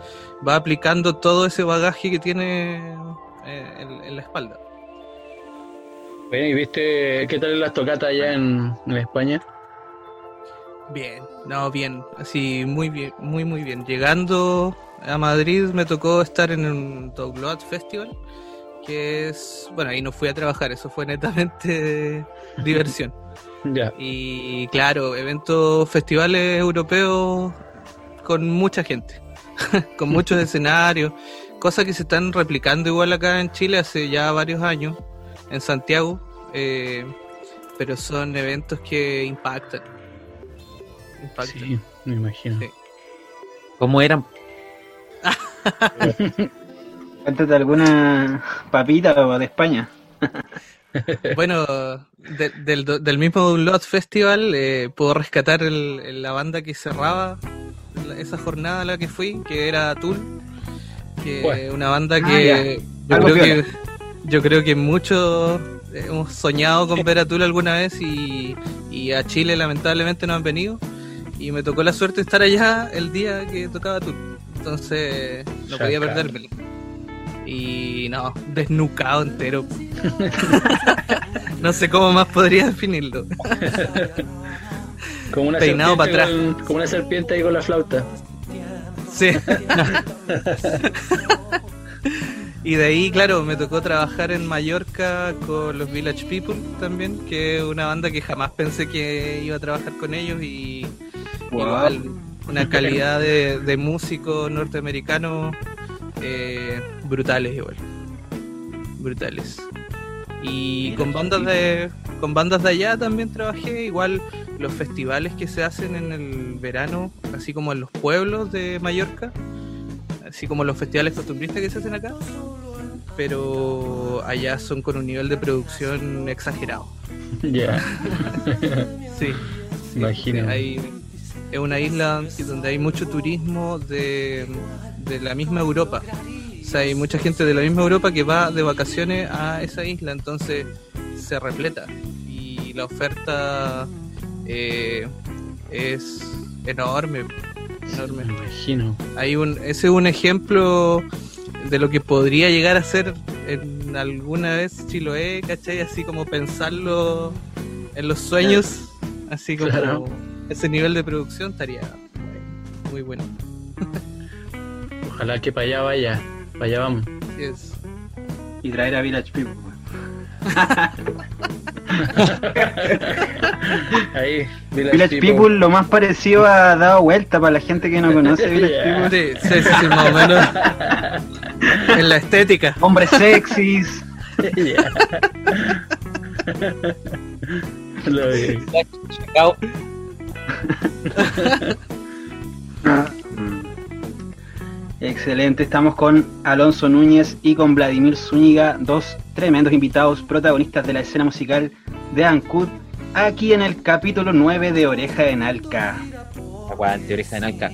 va aplicando todo ese bagaje que tiene eh, en- la espalda. Bueno, ¿y viste qué tal las tocatas allá en España? Bien, no, bien, así muy bien, muy muy bien. Llegando a Madrid me tocó estar en un Dogloat Festival, que es, bueno, ahí no fui a trabajar, eso fue netamente [LAUGHS] diversión. Ya. Y claro, eventos, festivales europeos con mucha gente, [LAUGHS] con muchos [LAUGHS] escenarios, cosas que se están replicando igual acá en Chile hace ya varios años, en Santiago, eh, pero son eventos que impactan. Sí, me imagino. Sí. ¿Cómo eran? [LAUGHS] Cuéntate alguna papita de España. [LAUGHS] Bueno, de- del, del mismo Download Festival eh, puedo rescatar el- el- la banda que cerraba la- esa jornada a la que fui, que era Tool, que Bueno. una banda Ah, que yo creo que yo creo que muchos hemos soñado con ver a Tool alguna vez y, y a Chile lamentablemente no han venido y me tocó la suerte de estar allá el día que tocaba Tool, entonces no podía perdérmelo. Y no, desnucado entero. [LAUGHS] no sé cómo más podría definirlo. [LAUGHS] Como una Peinado para atrás. con- como una serpiente ahí con la flauta. Sí. [LAUGHS] y de ahí, claro, me tocó trabajar en Mallorca con los Village People también, que es una banda que jamás pensé que iba a trabajar con ellos y Wow. igual una [LAUGHS] calidad de, de músicos norteamericanos eh, brutales igual. Brutales. Y con bandas de con bandas de allá también trabajé, igual los festivales que se hacen en el verano, así como en los pueblos de Mallorca, así como los festivales costumbristas que se hacen acá, pero allá son con un nivel de producción exagerado. Ya. Sí, [LAUGHS] sí, Imagino. hay- es una isla donde hay mucho turismo de, de la misma Europa. O sea, hay mucha gente de la misma Europa que va de vacaciones a esa isla, entonces se repleta. Y la oferta eh, es enorme, enorme. Me imagino. Hay un, ese es un ejemplo de lo que podría llegar a ser en alguna vez Chiloé, ¿cachai? Así como pensarlo en los sueños, así como Claro. Ese nivel de producción estaría muy bueno. Ojalá que para allá vaya. Para allá vamos. Así es. Y traer a Village People. [LAUGHS] Ahí, Village People lo más parecido ha dado vuelta para la gente que no [LAUGHS] conoce Village Ya. People. Sí, sí, sí, más o menos. en la estética. Hombres sexys. [LAUGHS] Ya. Lo. [LAUGHS] Excelente, estamos con Alonso Núñez y con Vladimir Zúñiga, dos tremendos invitados protagonistas de la escena musical de Ancud, aquí en el capítulo 9 de Oreja en Alca. Aguante, oreja de nalca.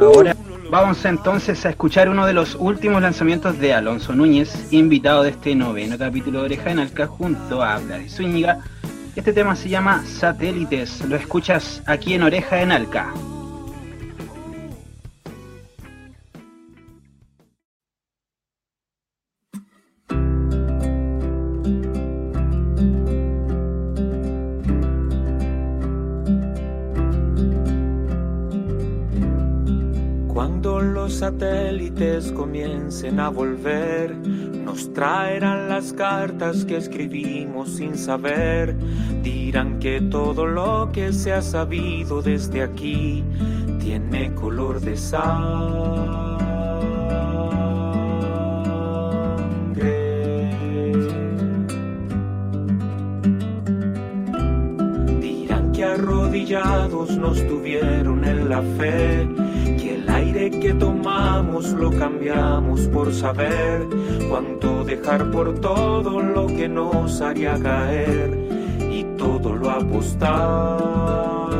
Ahora vamos entonces a escuchar uno de los últimos lanzamientos de Alonso Núñez, invitado de este noveno capítulo de Oreja en Alca junto a Vladimir Zúñiga. Este tema se llama Satélites, lo escuchas aquí en Oreja en Alca. Cuando los satélites comiencen a volver, nos traerán las cartas que escribimos sin saber. Dirán que todo lo que se ha sabido desde aquí tiene color de sangre. Dirán que arrodillados nos tuvieron en la fe, aire que tomamos lo cambiamos por saber cuánto dejar por todo lo que nos haría caer y todo lo apostamos.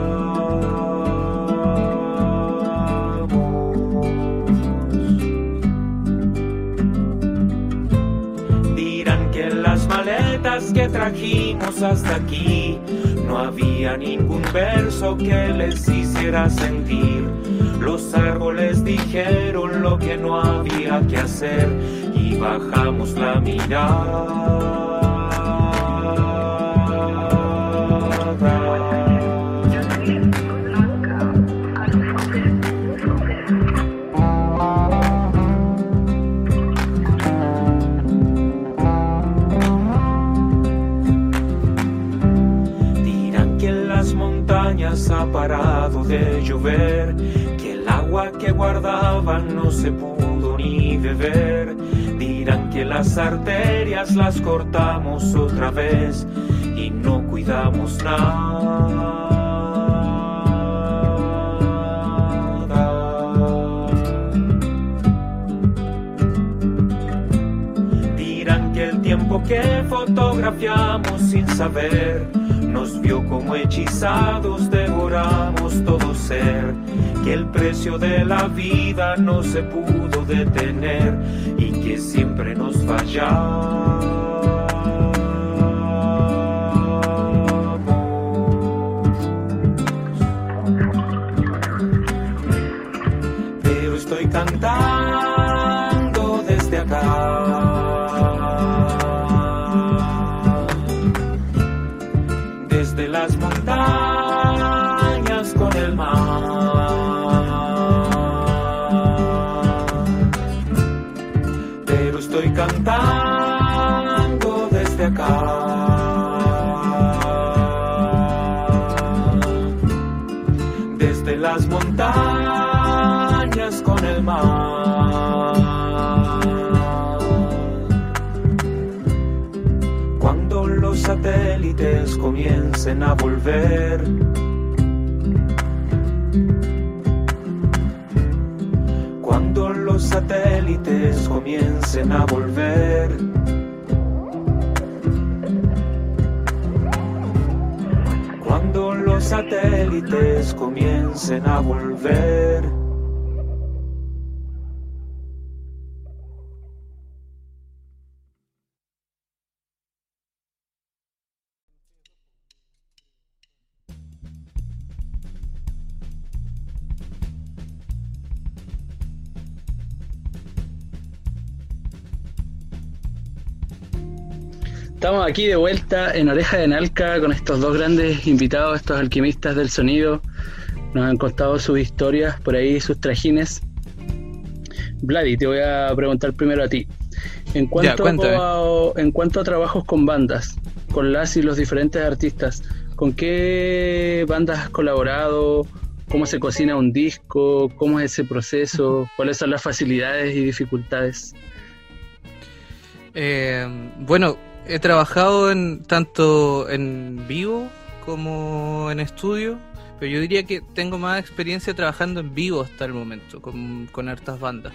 Dirán que en las maletas que trajimos hasta aquí no había ningún verso que les hiciera sentir. Los árboles dijeron lo que no había que hacer y bajamos la Dirán que en las montañas ha parado de llover, guardaban no se pudo ni beber. Dirán que las arterias las cortamos otra vez y no cuidamos nada. Dirán que el tiempo que fotografiamos sin saber nos vio como hechizados, devoramos todo Que el precio de la vida no se pudo detener y que siempre nos fallamos. A volver. Cuando los satélites comiencen a volver. Cuando los satélites comiencen a volver. Estamos aquí de vuelta en Oreja de Nalca con estos dos grandes invitados, estos alquimistas del sonido. Nos han contado sus historias, por ahí sus trajines. Vladi, te voy a preguntar primero a ti. En cuanto, a, en cuanto a trabajos con bandas, con las y los diferentes artistas, ¿con qué bandas has colaborado? ¿Cómo se cocina un disco? ¿Cómo es ese proceso? ¿Cuáles son las facilidades y dificultades? Eh, bueno, he trabajado en tanto en vivo como en estudio, pero yo diría que tengo más experiencia trabajando en vivo hasta el momento, con, con hartas bandas.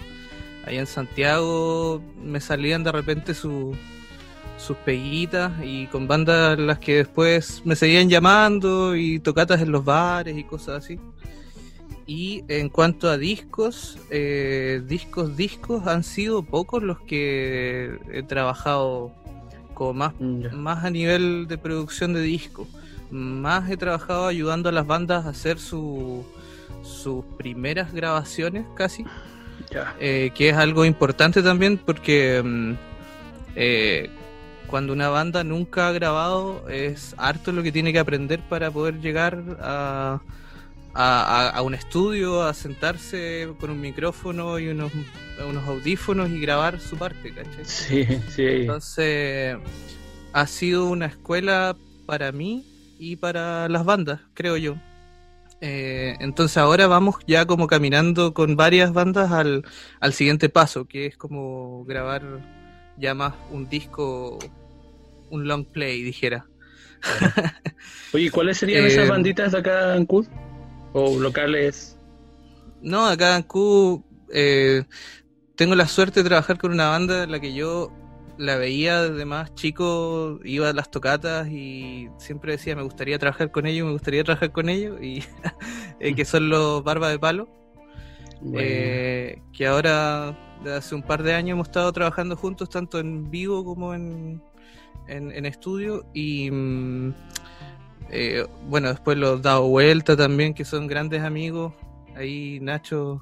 Allá en Santiago me salían de repente sus peguitas y con bandas las que después me seguían llamando y tocatas en los bares y cosas así. Y en cuanto a discos, eh, discos, discos, han sido pocos los que he trabajado como más, más a nivel de producción de disco. Más he trabajado ayudando a las bandas a hacer su, sus primeras grabaciones casi. Eh, que es algo importante también porque mm, eh, cuando una banda nunca ha grabado es harto lo que tiene que aprender para poder llegar a, a, un estudio, a sentarse con un micrófono y unos, unos audífonos y grabar su parte, ¿cachai? Sí, sí. Entonces, ha sido una escuela para mí y para las bandas, creo yo. Eh, entonces ahora vamos ya como caminando con varias bandas al, al siguiente paso, que es como grabar ya más un disco, un long play, dijera. Oye, ¿cuáles serían [LAUGHS] esas eh, banditas de acá en Cud? ¿O locales? No, acá en Cud eh, tengo la suerte de trabajar con una banda en la que yo la veía desde más chico, iba a las tocatas y siempre decía, me gustaría trabajar con ellos, me gustaría trabajar con ellos, y [LAUGHS] eh, que son los Barba de Palo, eh, que ahora, desde hace un par de años, hemos estado trabajando juntos, tanto en vivo como en, en, estudio, y mm, eh, bueno, después los Dado Vuelta también, que son grandes amigos, ahí Nacho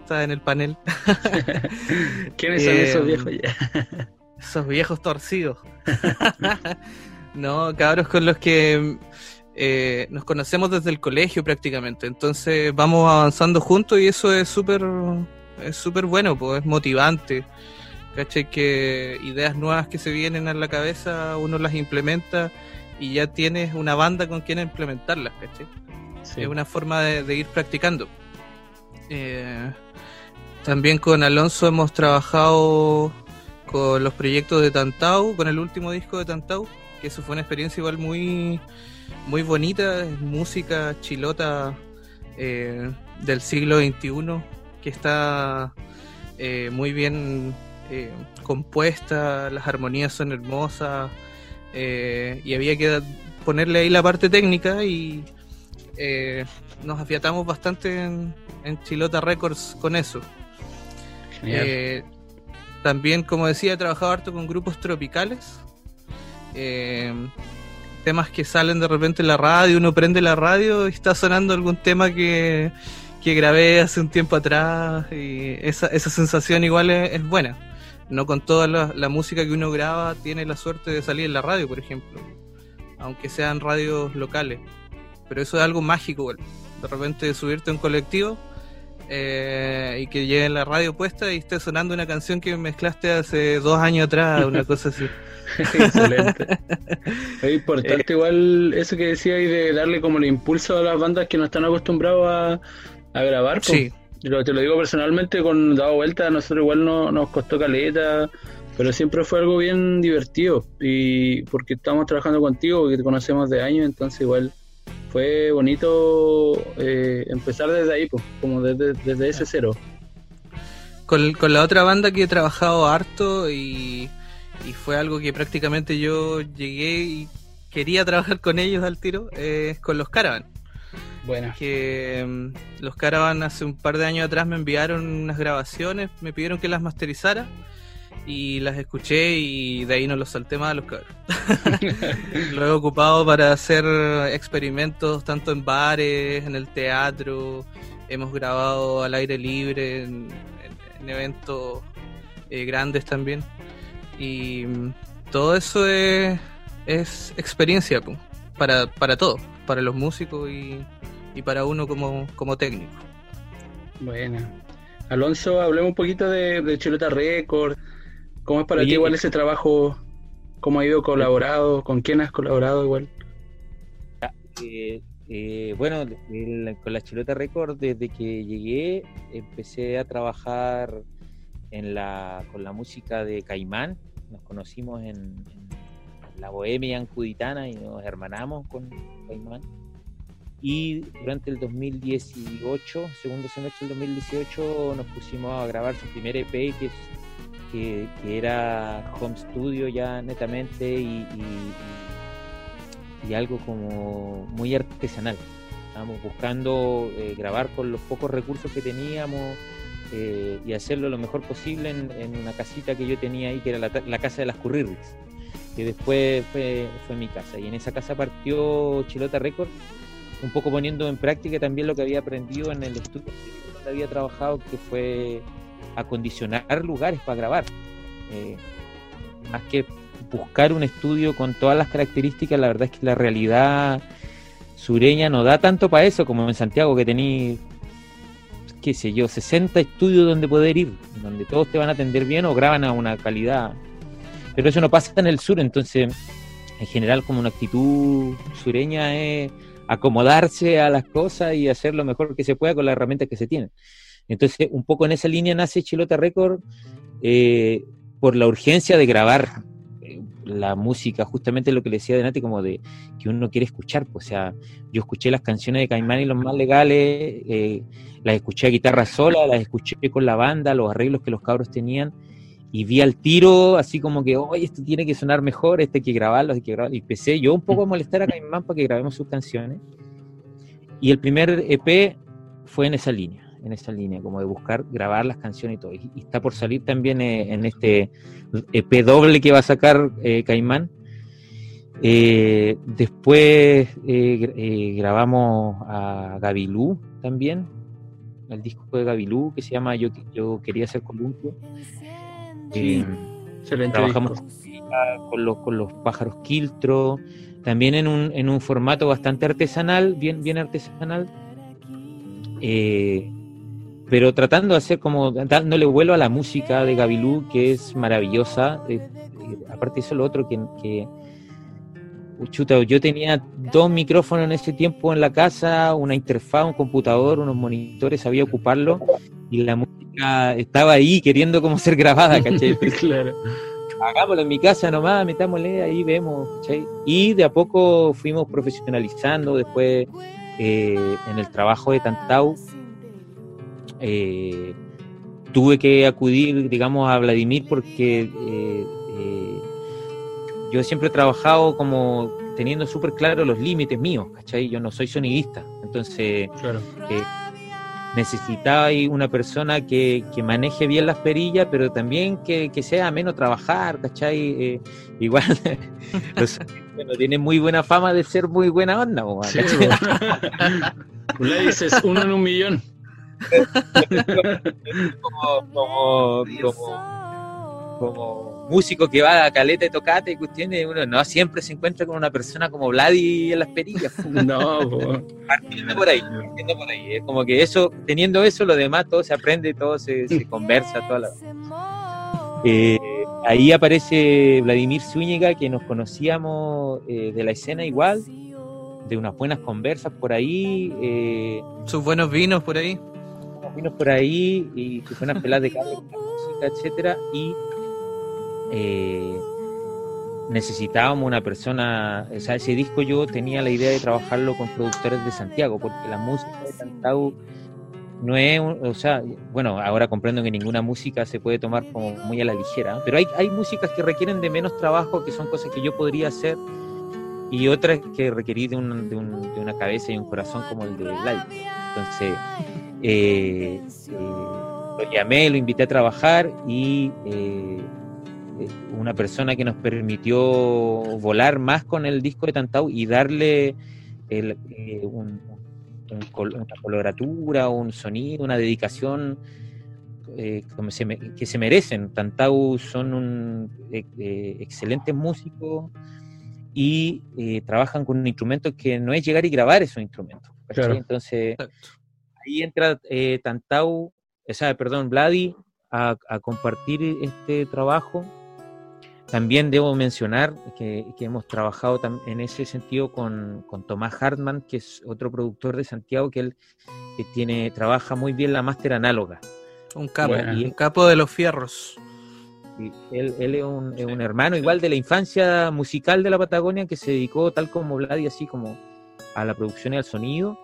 está en el panel. [LAUGHS] ¿Quiénes son esos viejos ya? [LAUGHS] Esos viejos torcidos. [LAUGHS] no, cabros con los que eh, nos conocemos desde el colegio prácticamente. Entonces vamos avanzando juntos y eso es súper es súper bueno, pues es motivante. ¿Cachai? Que ideas nuevas que se vienen a la cabeza uno las implementa y ya tienes una banda con quien implementarlas, ¿cachai? Es una forma de, ir practicando. Eh, también con Alonso hemos trabajado con los proyectos de Tantau, con el último disco de Tantau, que eso fue una experiencia igual muy, muy bonita, música chilota eh, del siglo XXI, que está eh, muy bien compuesta, las armonías son hermosas, y había que ponerle ahí la parte técnica y nos afiatamos bastante en, Chilota Records con eso. También, como decía, he trabajado harto con grupos tropicales. Eh, temas que salen de repente en la radio, uno prende la radio y está sonando algún tema que, que grabé hace un tiempo atrás y esa, esa sensación igual es, buena. No con toda la, música que uno graba tiene la suerte de salir en la radio, por ejemplo, aunque sean radios locales. Pero eso es algo mágico, de repente subirte a un colectivo eh, y que llegue en la radio puesta y esté sonando una canción que mezclaste hace dos años atrás, una cosa así. [LAUGHS] Excelente. Es importante eh, igual eso que decía y de darle como el impulso a las bandas que no están acostumbrados a, grabar. Sí, Lo, te lo digo personalmente, con dado vuelta, a nosotros igual no, nos costó caleta, pero siempre fue algo bien divertido. Y porque estamos trabajando contigo, que te conocemos de años, entonces igual fue bonito eh, empezar desde ahí, pues, como desde, desde ese cero. Con, con la otra banda que he trabajado harto y, y fue algo que prácticamente yo llegué y quería trabajar con ellos al tiro, es con los Caravan. Bueno. Que mm, los Caravan hace un par de años atrás me enviaron unas grabaciones, me pidieron que las masterizara y las escuché y de ahí no los salté más a los cabros. [LAUGHS] Lo he ocupado para hacer experimentos tanto en bares, en el teatro, hemos grabado al aire libre, en, en- en eventos eh, grandes también. Y mm, todo eso es, es experiencia para, para todo, para los músicos y, y para uno como, como técnico. Bueno. Alonso, hablemos un poquito de, de Chilota Record. ¿Cómo es para Oye, ti igual ese trabajo? ¿Cómo ha ido colaborado? ¿Con quién has colaborado igual? Eh, eh, bueno, el- con la Chilota Record, desde que llegué, empecé a trabajar en la, con la música de Caimán. Nos conocimos en, en la Bohemia Ancuditana y nos hermanamos con Caimán. Y durante el 2018, segundo semestre del 2018, nos pusimos a grabar su primer EP, que, que, era home studio ya netamente y- y- algo como muy artesanal. Estábamos buscando eh, grabar con los pocos recursos que teníamos eh, y hacerlo lo mejor posible en, una casita que yo tenía ahí, que era la, la casa de las Currirris, que después fue, fue mi casa. Y en esa casa partió Chilota Record, un poco poniendo en práctica también lo que había aprendido en el estudio donde había trabajado, que fue acondicionar lugares para grabar. Eh, más que buscar un estudio con todas las características, la verdad es que la realidad sureña no da tanto para eso como en Santiago que tenéis, qué sé yo, 60 estudios donde poder ir, donde todos te van a atender bien o graban a una calidad. Pero eso no pasa en el sur, entonces en general como una actitud sureña es acomodarse a las cosas y hacer lo mejor que se pueda con las herramientas que se tienen. Entonces, un poco en esa línea nace Chilota Record eh, por la urgencia de grabar eh, la música, justamente lo que le decía de Nati, como de que uno quiere escuchar. Pues, o sea, yo escuché las canciones de Caimán y los más legales, eh, las escuché a guitarra sola, las escuché con la banda, los arreglos que los cabros tenían, y vi al tiro, así como que, oye, esto tiene que sonar mejor, este hay que grabarlo, hay que grabarlo. Y empecé yo un poco a molestar a Caimán para que grabemos sus canciones. Y el primer EP fue en esa línea, en esa línea, como de buscar grabar las canciones y todo. Y, está por salir también eh, en este EP doble que va a sacar eh, Caimán. Eh, después gra- grabamos a Gabilú también, el disco de Gabilú que se llama Yo, Yo quería ser columpio. Eh, Excelente trabajamos con los, con los pájaros quiltro, también en un, en un formato bastante artesanal, bien, bien artesanal, eh, pero tratando de hacer como, dándole vuelo a la música de Gabilú, que es maravillosa. eh, eh, aparte eso, lo otro que, que chuta, yo tenía dos micrófonos en ese tiempo en la casa, una interfaz, un computador, unos monitores, sabía ocuparlo, y la música estaba ahí queriendo como ser grabada, ¿cachai? [LAUGHS] claro. hagámoslo en mi casa nomás, metámosle, ahí vemos, ¿cachai? Y de a poco fuimos profesionalizando, después eh, en el trabajo de Tantau eh, tuve que acudir, digamos, a Vladimir porque eh, yo siempre he trabajado como teniendo súper claro los límites míos, ¿cachai? Yo no soy sonidista, entonces Claro. eh, necesitaba una persona que, que maneje bien las perillas, pero también que, que sea menos trabajar, ¿cachai? Eh, igual [LAUGHS] los bueno, tienen muy buena fama de ser muy buena onda, Sí, ¿cachai? [LAUGHS] Le dices uno en un millón. [LAUGHS] como, como, como, como músico que va a caleta de tocate y cuestiones, uno no siempre se encuentra con una persona como Vladi en las perillas. [LAUGHS] No, po. partiendo por ahí, partiendo por ahí. Es como que eso, teniendo eso, lo demás todo se aprende, todo se, se conversa, toda la... Eh, ahí aparece Vladimir Zúñiga, que nos conocíamos eh, de la escena igual, de unas buenas conversas por ahí, eh, Sus buenos vinos por ahí. vino por ahí y que fue una pelada de cable [LAUGHS] etcétera, y eh, necesitábamos una persona, o sea, ese disco yo tenía la idea de trabajarlo con productores de Santiago, porque la música de Tantau no es, o sea, bueno, ahora comprendo que ninguna música se puede tomar como muy a la ligera, pero hay, hay músicas que requieren de menos trabajo, que son cosas que yo podría hacer, y otras que requerí de, un- de un- de una cabeza y un corazón como el de Vladi. Entonces, eh, eh, lo llamé, lo invité a trabajar y eh, una persona que nos permitió volar más con el disco de Tantau y darle el, eh, un- un col- una coloratura, un sonido, una dedicación eh, como se me- que se merecen. Tantau son un eh, eh, excelentes músicos y eh, trabajan con un instrumento que no es llegar y grabar esos instrumentos. Entonces, ahí entra eh, Tantau, o sea, perdón, Vladi, a, a compartir este trabajo. También debo mencionar que, que hemos trabajado en ese sentido con, con Tomás Hartman, que es otro productor de Santiago, que él que tiene, trabaja muy bien la máster análoga. Un capo, Bueno, y- un capo de los fierros. él, él es, un, es un hermano igual de la infancia musical de la Patagonia que se dedicó, tal como Vladi, así como a la producción y al sonido.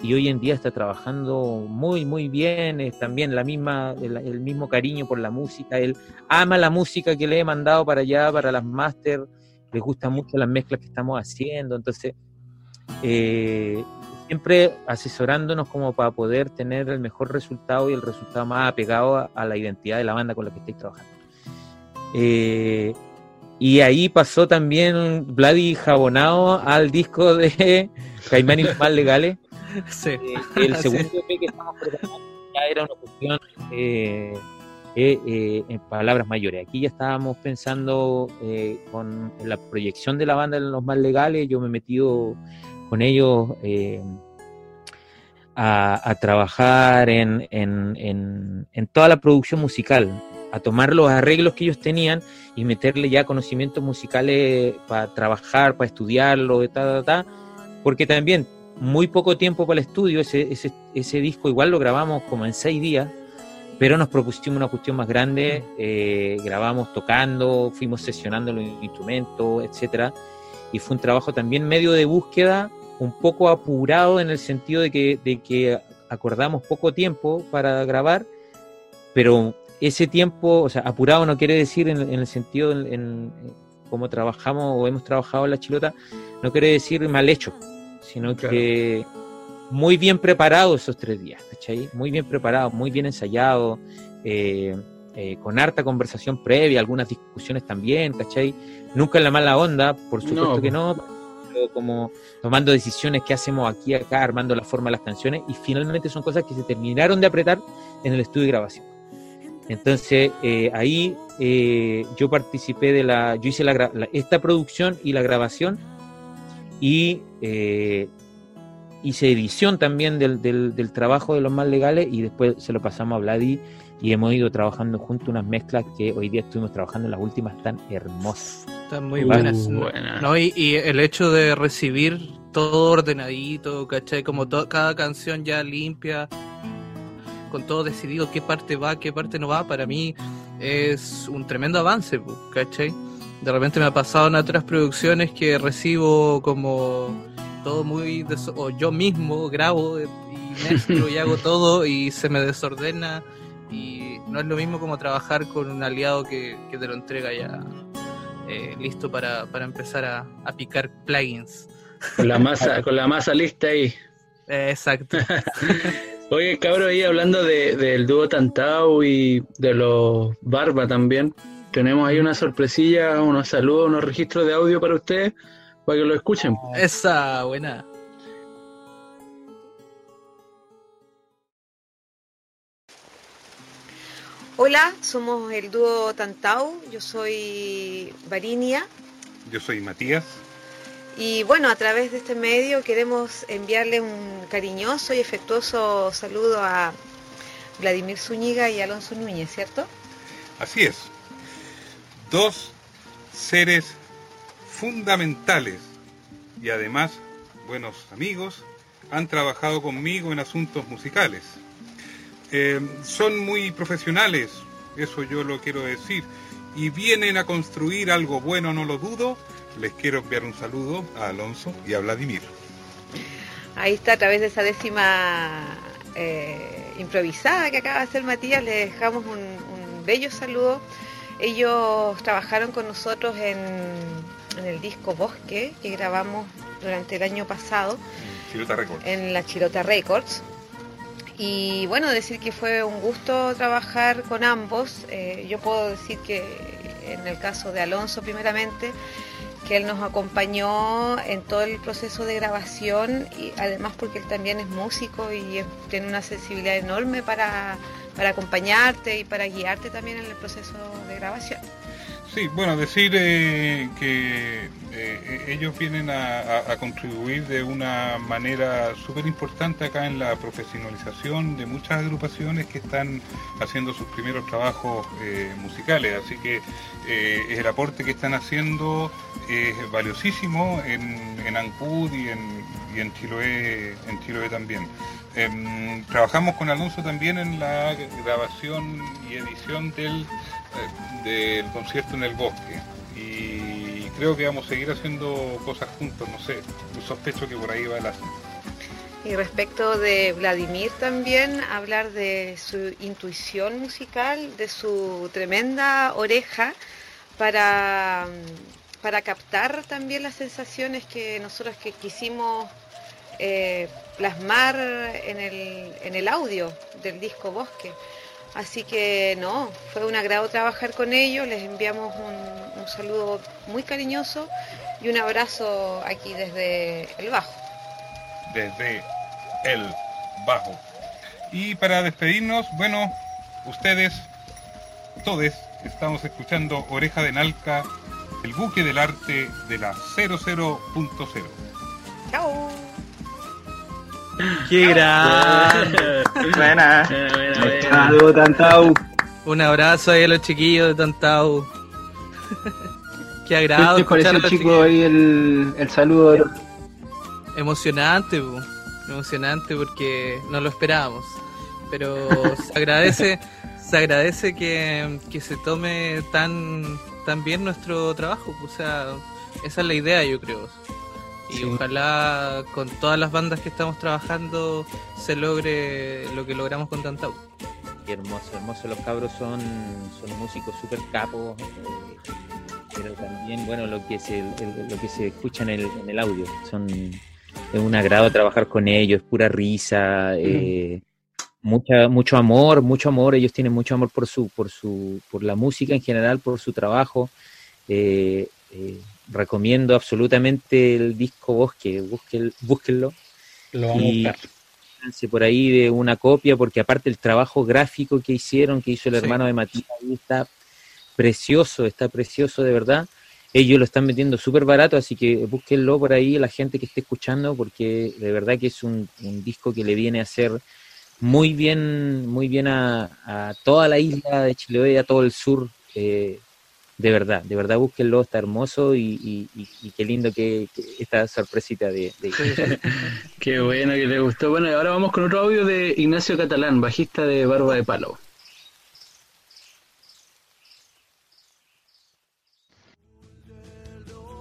Y hoy en día está trabajando muy, muy bien. Es también la misma, el, mismo cariño por la música. Él ama la música que le he mandado para allá, para las máster. Le gustan mucho las mezclas que estamos haciendo. Entonces, eh, siempre asesorándonos como para poder tener el mejor resultado y el resultado más apegado a, la identidad de la banda con la que estáis trabajando. Eh, y ahí pasó también Vladi Jabonado al disco de [LAUGHS] Caimán y los Más Legales. [LAUGHS] Sí. Eh, el Sí. segundo EP que estamos preparando ya era una cuestión eh, eh, en palabras mayores. Aquí ya estábamos pensando con la proyección de la banda en los más legales. Yo me he metido con ellos a, a trabajar en, en- en- en toda la producción musical, a tomar los arreglos que ellos tenían y meterle ya conocimientos musicales para trabajar, para estudiarlo, ta, ta, porque también muy poco tiempo para el estudio, ese, ese, ese disco igual lo grabamos como en seis días, pero nos propusimos una cuestión más grande, eh, grabamos tocando, fuimos sesionando los instrumentos, etcétera, y fue un trabajo también medio de búsqueda, un poco apurado en el sentido de que, de que acordamos poco tiempo para grabar, pero ese tiempo, o sea, apurado no quiere decir en, en el sentido en, en cómo trabajamos o hemos trabajado en la chilota, no quiere decir mal hecho, sino que muy bien preparado esos tres días, ¿cachai? Muy bien preparado, muy bien ensayado, eh, eh, con harta conversación previa, algunas discusiones también, ¿cachai? Nunca en la mala onda, por supuesto No, que no, pero como tomando decisiones que hacemos aquí, acá, armando la forma de las canciones, y finalmente son cosas que se terminaron de apretar en el estudio de grabación. Entonces, eh, ahí eh, yo participé de la, yo hice la, la- esta producción y la grabación, y eh, hice edición también del, del, del trabajo de los más legales, y después se lo pasamos a Vladi, y hemos ido trabajando juntos unas mezclas que hoy día estuvimos trabajando en las últimas tan hermosas. Están muy Uh, buenas. buena. No, y, y el hecho de recibir todo ordenadito, ¿cachai? Como to- cada canción ya limpia, con todo decidido qué parte va, qué parte no va, para mí es un tremendo avance, ¿cachai? De repente me ha pasado en otras producciones que recibo como todo muy... o yo mismo grabo y mezclo y hago [LAUGHS] todo y se me desordena y no es lo mismo como trabajar con un aliado que, que te lo entrega ya eh, listo para, para empezar a, a picar plugins. Con la masa, [LAUGHS] con la masa lista ahí. Eh, exacto. [LAUGHS] Oye, cabrón, ahí hablando de, del dúo Tantau y de los Barba también, tenemos ahí una sorpresilla, unos saludos, unos registros de audio para ustedes, para que lo escuchen. Esa, buena. Hola, somos el dúo Tantau, yo soy Varinia Yo soy Matías. y bueno, a través de este medio queremos enviarle un cariñoso y afectuoso saludo a Vladimir Zúñiga y Alonso Núñez, ¿cierto? Así es. Dos seres fundamentales y además buenos amigos han trabajado conmigo en asuntos musicales. eh, son muy profesionales, eso yo lo quiero decir, y vienen a construir algo bueno, no lo dudo. Les quiero enviar un saludo a Alonso y a Vladimir. Ahí está, a través de esa décima eh, improvisada que acaba de hacer Matías, le dejamos un, un bello saludo. Ellos trabajaron con nosotros en, en el disco Bosque que grabamos durante el año pasado Chilota Records. en la Chilota Records. Y bueno, decir que fue un gusto trabajar con ambos. Eh, yo puedo decir que en el caso de Alonso primeramente, que él nos acompañó en todo el proceso de grabación y además porque él también es músico y es- tiene una sensibilidad enorme para, para acompañarte y para guiarte también en el proceso de grabación. Sí, bueno, decir eh, que eh, ellos vienen a, contribuir de una manera súper importante acá en la profesionalización de muchas agrupaciones que están haciendo sus primeros trabajos eh, musicales. Así que eh, el aporte que están haciendo es valiosísimo en, en Ancud y en, y en Chiloé, en Chiloé también. Em, trabajamos con Alonso también en la grabación y edición del, eh, del concierto en el bosque. Y creo que vamos a seguir haciendo cosas juntos, no sé, sospecho que por ahí va el asunto. Y respecto de Vladimir también, hablar de su intuición musical, de su tremenda oreja para, para captar también las sensaciones que nosotros que quisimos eh, plasmar en el, en el audio del disco Bosque. Así que no, fue un agrado trabajar con ellos, les enviamos un, un saludo muy cariñoso y un abrazo aquí desde el Bajo. desde el bajo. Y para despedirnos, bueno, ustedes, todos, estamos escuchando Oreja de Nalca, el buque del arte de la 00.0. ¡Chao! ¡Qué grande! Buena. Buena, buena. Saludos, Tantau. Un abrazo ahí a los chiquillos de Tantau. Qué agrado ¿Qué pareció, chiquillos. ahí el, el saludo? de- Emocionante, po. emocionante porque no lo esperábamos. Pero se agradece, [LAUGHS] se agradece que, que se tome tan, tan bien nuestro trabajo. O sea, esa es la idea, yo creo. Y Sí. ojalá con todas las bandas que estamos trabajando se logre lo que logramos con Tantau. Qué hermoso, hermoso. Los cabros son, son músicos súper capos. eh, pero también, bueno, lo que se, el- lo que se escucha en el, en el audio. Son, es un agrado trabajar con ellos, pura risa, eh, mucha, mucho amor, mucho amor. Ellos tienen mucho amor por su, por su, por la música en general, por su trabajo. Eh, eh, recomiendo absolutamente el disco Bosque, búsquenlo, búsquenlo Lo vamos Y- a buscar. por ahí de una copia, porque aparte el trabajo gráfico que hicieron, que hizo el Sí. hermano de Matías, ahí está precioso, está precioso de verdad. Ellos lo están vendiendo súper barato, así que búsquenlo por ahí, la gente que esté escuchando, porque de verdad que es un, un disco que le viene a hacer muy bien, muy bien a, a toda la isla de Chiloé, a todo el sur. eh, de verdad, de verdad búsquenlo, está hermoso y, y- y- y qué lindo que, que esta sorpresita de, de- [LAUGHS] Qué bueno que le gustó. Bueno, y ahora vamos con otro audio de Ignacio Catalán, bajista de Barba de Palo.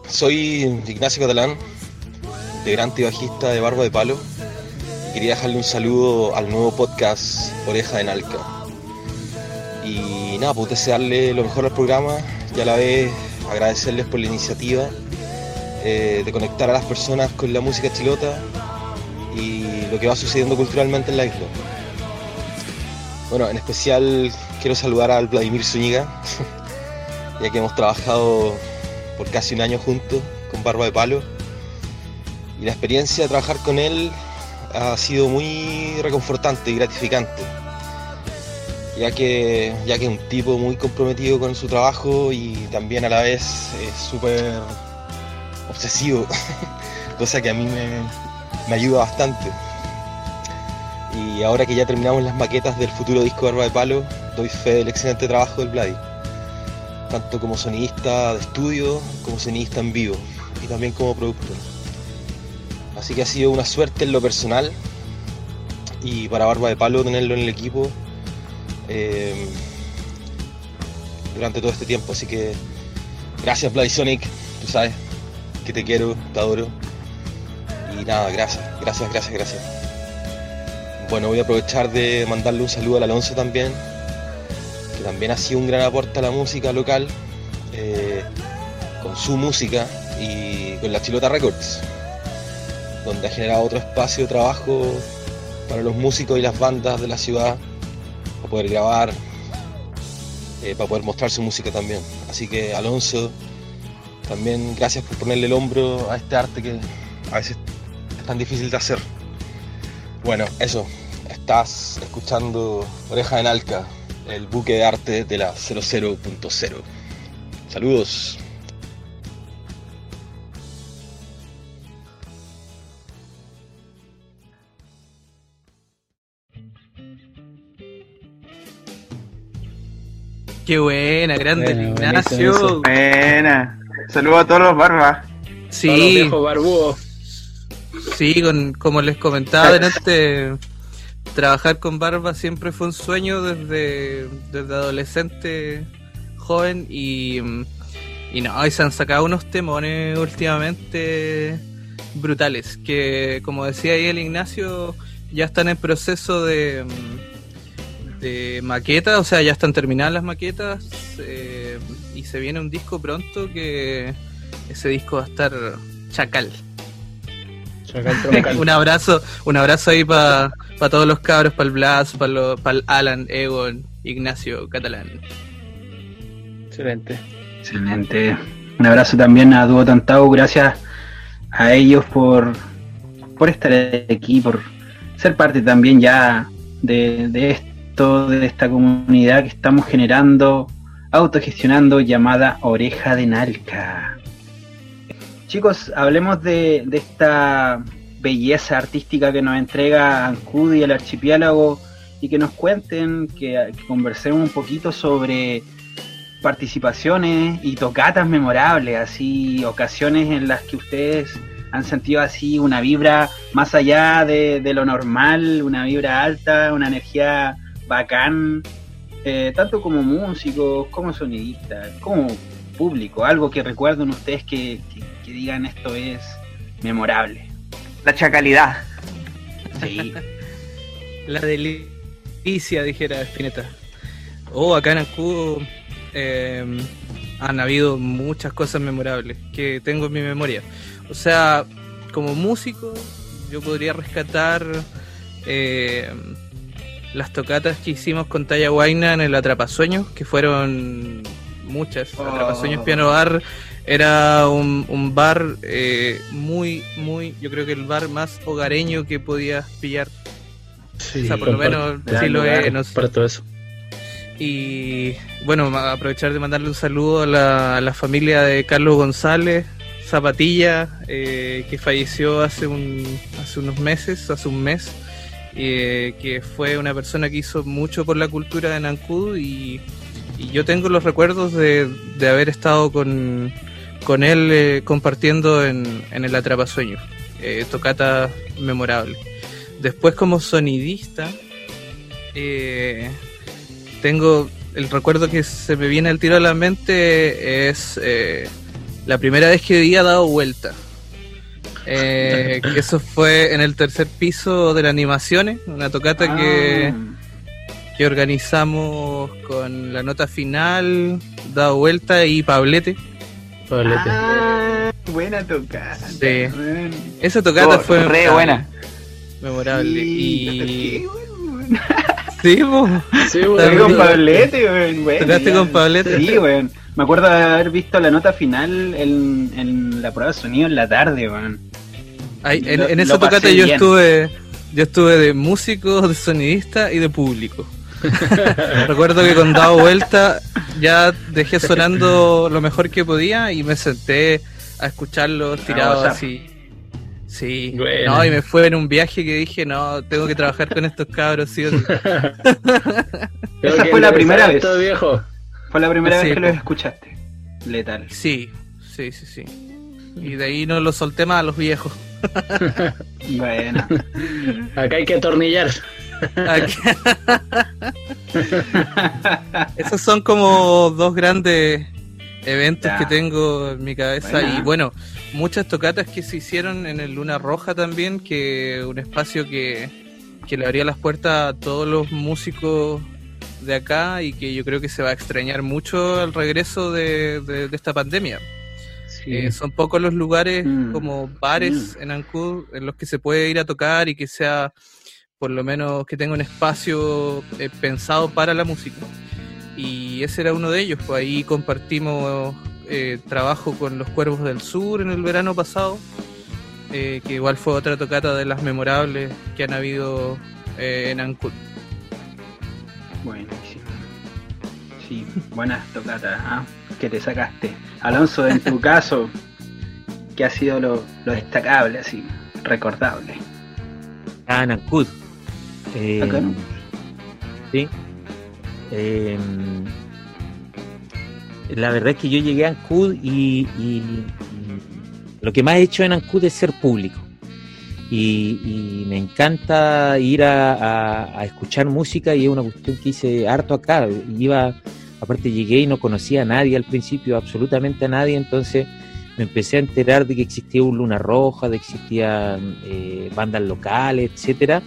Soy Ignacio Catalán, integrante y bajista de Barba de Palo. Quería dejarle un saludo al nuevo podcast Oreja de Nalca. Y nada, pues desearle lo mejor al programa y a la vez agradecerles por la iniciativa eh, de conectar a las personas con la música chilota y lo que va sucediendo culturalmente en la isla. Bueno, en especial quiero saludar al Vladimir Zúñiga, [LAUGHS] ya que hemos trabajado por casi un año juntos con Barba de Palo. Y la experiencia de trabajar con él ha sido muy reconfortante y gratificante. Ya que, ya que es un tipo muy comprometido con su trabajo y también a la vez es súper obsesivo, [LAUGHS] cosa que a mí me, me ayuda bastante. Y ahora que ya terminamos las maquetas del futuro disco Barba de Palo, doy fe del excelente trabajo del Vladi tanto como sonidista de estudio como sonidista en vivo y también como productor. Así que ha sido una suerte en lo personal y para Barba de Palo tenerlo en el equipo eh, durante todo este tiempo. Así que gracias Bloody Sonic, tú sabes que te quiero, te adoro. Y nada, gracias, gracias, gracias, gracias. Bueno, voy a aprovechar de mandarle un saludo al Alonso también, que también ha sido un gran aporte a la música local, eh, con su música y con la Chilota Records, donde ha generado otro espacio de trabajo para los músicos y las bandas de la ciudad, para poder grabar, eh, para poder mostrar su música también. Así que Alonso, también gracias por ponerle el hombro a este arte que a veces es tan difícil de hacer. Bueno, eso, estás escuchando Oreja en Alca, el buque de arte de la 00.0. Saludos. Qué buena, grande Bueno, Ignacio. Buena. Saludos a todos los barbas. Sí. Todos los viejos barbudos. Sí, con, como les comentaba delante, trabajar con barba siempre fue un sueño desde, desde adolescente, joven y, y no, y se han sacado unos temones últimamente brutales, que como decía ahí el Ignacio, ya están en proceso de, de maqueta, o sea, ya están terminadas las maquetas eh, y se viene un disco pronto que ese disco va a estar chacal. [LAUGHS] un abrazo, un abrazo ahí para todos los cabros, para el Blas, para el Alan, Egon, Ignacio, Catalán. Excelente. Excelente. Un abrazo también a Dúo Tantau, gracias a ellos por, por estar aquí, por ser parte también ya de, de de esta comunidad que estamos generando, autogestionando, llamada Oreja de Nalca. Chicos, hablemos de, de esta belleza artística que nos entrega Ancud y el archipiélago y que nos cuenten, que, que conversemos un poquito sobre participaciones y tocatas memorables, así ocasiones en las que ustedes han sentido así una vibra más allá de, de lo normal, una vibra alta, una energía bacán, eh, tanto como músicos, como sonidistas, como público, algo que recuerden ustedes que, que, que digan esto es memorable. La chacalidad. Sí. [LAUGHS] La delicia, dijera Spinetta. Oh, acá en Ancú eh, han habido muchas cosas memorables que tengo en mi memoria. O sea, como músico, yo podría rescatar eh, las tocatas que hicimos con Talla Guaina en el Atrapasueños, que fueron muchas. Oh. Atrapasueños Piano Bar era un, un bar eh, muy, muy, yo creo que el bar más hogareño que podías pillar. Sí, o sea, por lo menos sí lo es. no sé. Para todo eso. Y bueno, aprovechar de mandarle un saludo a la, a la familia de Carlos González Zapatilla, eh, que falleció hace, un, hace unos meses, hace un mes, eh, que fue una persona que hizo mucho por la cultura de Nancud y, yo tengo los recuerdos de, haber estado con, con él eh, compartiendo en, el Atrapasueños, eh, tocata memorable. Después como sonidista, eh, tengo el recuerdo que se me viene al tiro a la mente es eh, la primera vez que había dado vuelta. Eh, que eso fue en el tercer piso de la animaciones, una tocata que, que organizamos con la nota final, dado vuelta y Pablete. Ah, buena tocada. Sí. Esa tocata Oh, fue re memorable, buena. Memorable. Sí, y... [LAUGHS] Sí, po. Sí, con Pablete, weón. bueno, ¿Tocaste ya. con Pablete? Sí, weón. Me acuerdo de haber visto la nota final en, en la prueba de sonido en la tarde, weón. Ay, en, Lo- en esa tocata yo bien. estuve yo estuve de músico, de sonidista y de público. [LAUGHS] Recuerdo que con dado vuelta ya dejé sonando lo mejor que podía y me senté a escucharlo tirado gozar. así. Sí, Bueno. no, y me fue en un viaje que dije, no, tengo que trabajar con estos cabros, sí o sí. [LAUGHS] Esa fue la primera vez. Todo viejo. Fue la primera Sí, vez que los escuchaste. Letal. Sí, sí, sí, sí. Y de ahí no lo solté más a los viejos. [LAUGHS] Bueno, [LAUGHS] Acá hay que atornillar. [LAUGHS] Esos son como dos grandes eventos Ya. que tengo en mi cabeza. Y bueno, muchas tocatas que se hicieron en el Luna Roja también, que un espacio que, que le abría las puertas a todos los músicos de acá y que yo creo que se va a extrañar mucho al regreso de, de- de esta pandemia. Sí. Eh, son pocos los lugares Mm. como bares en Ancud en los que se puede ir a tocar y que sea por lo menos que tenga un espacio eh, pensado para la música. Y ese era uno de ellos, pues ahí compartimos eh, trabajo con los Cuervos del Sur en el verano pasado, eh, que igual fue otra tocata de las memorables que han habido eh, en Ancud. Buenísimo. Sí, buenas tocatas, ¿ah? Que te sacaste. Alonso, en tu [LAUGHS] caso, ¿qué ha sido lo, lo destacable, así, recordable? En Ancud. Eh, Acá, ¿no? Sí. Eh, la verdad es que yo llegué a Ancud y, y- y lo que más he hecho en Ancud es ser público. Y, y me encanta ir a, a- a escuchar música y es una cuestión que hice harto acá. Iba, aparte llegué y no conocía a nadie al principio, absolutamente a nadie, entonces me empecé a enterar de que existía un Luna Roja, de que existían eh, bandas locales, etcétera,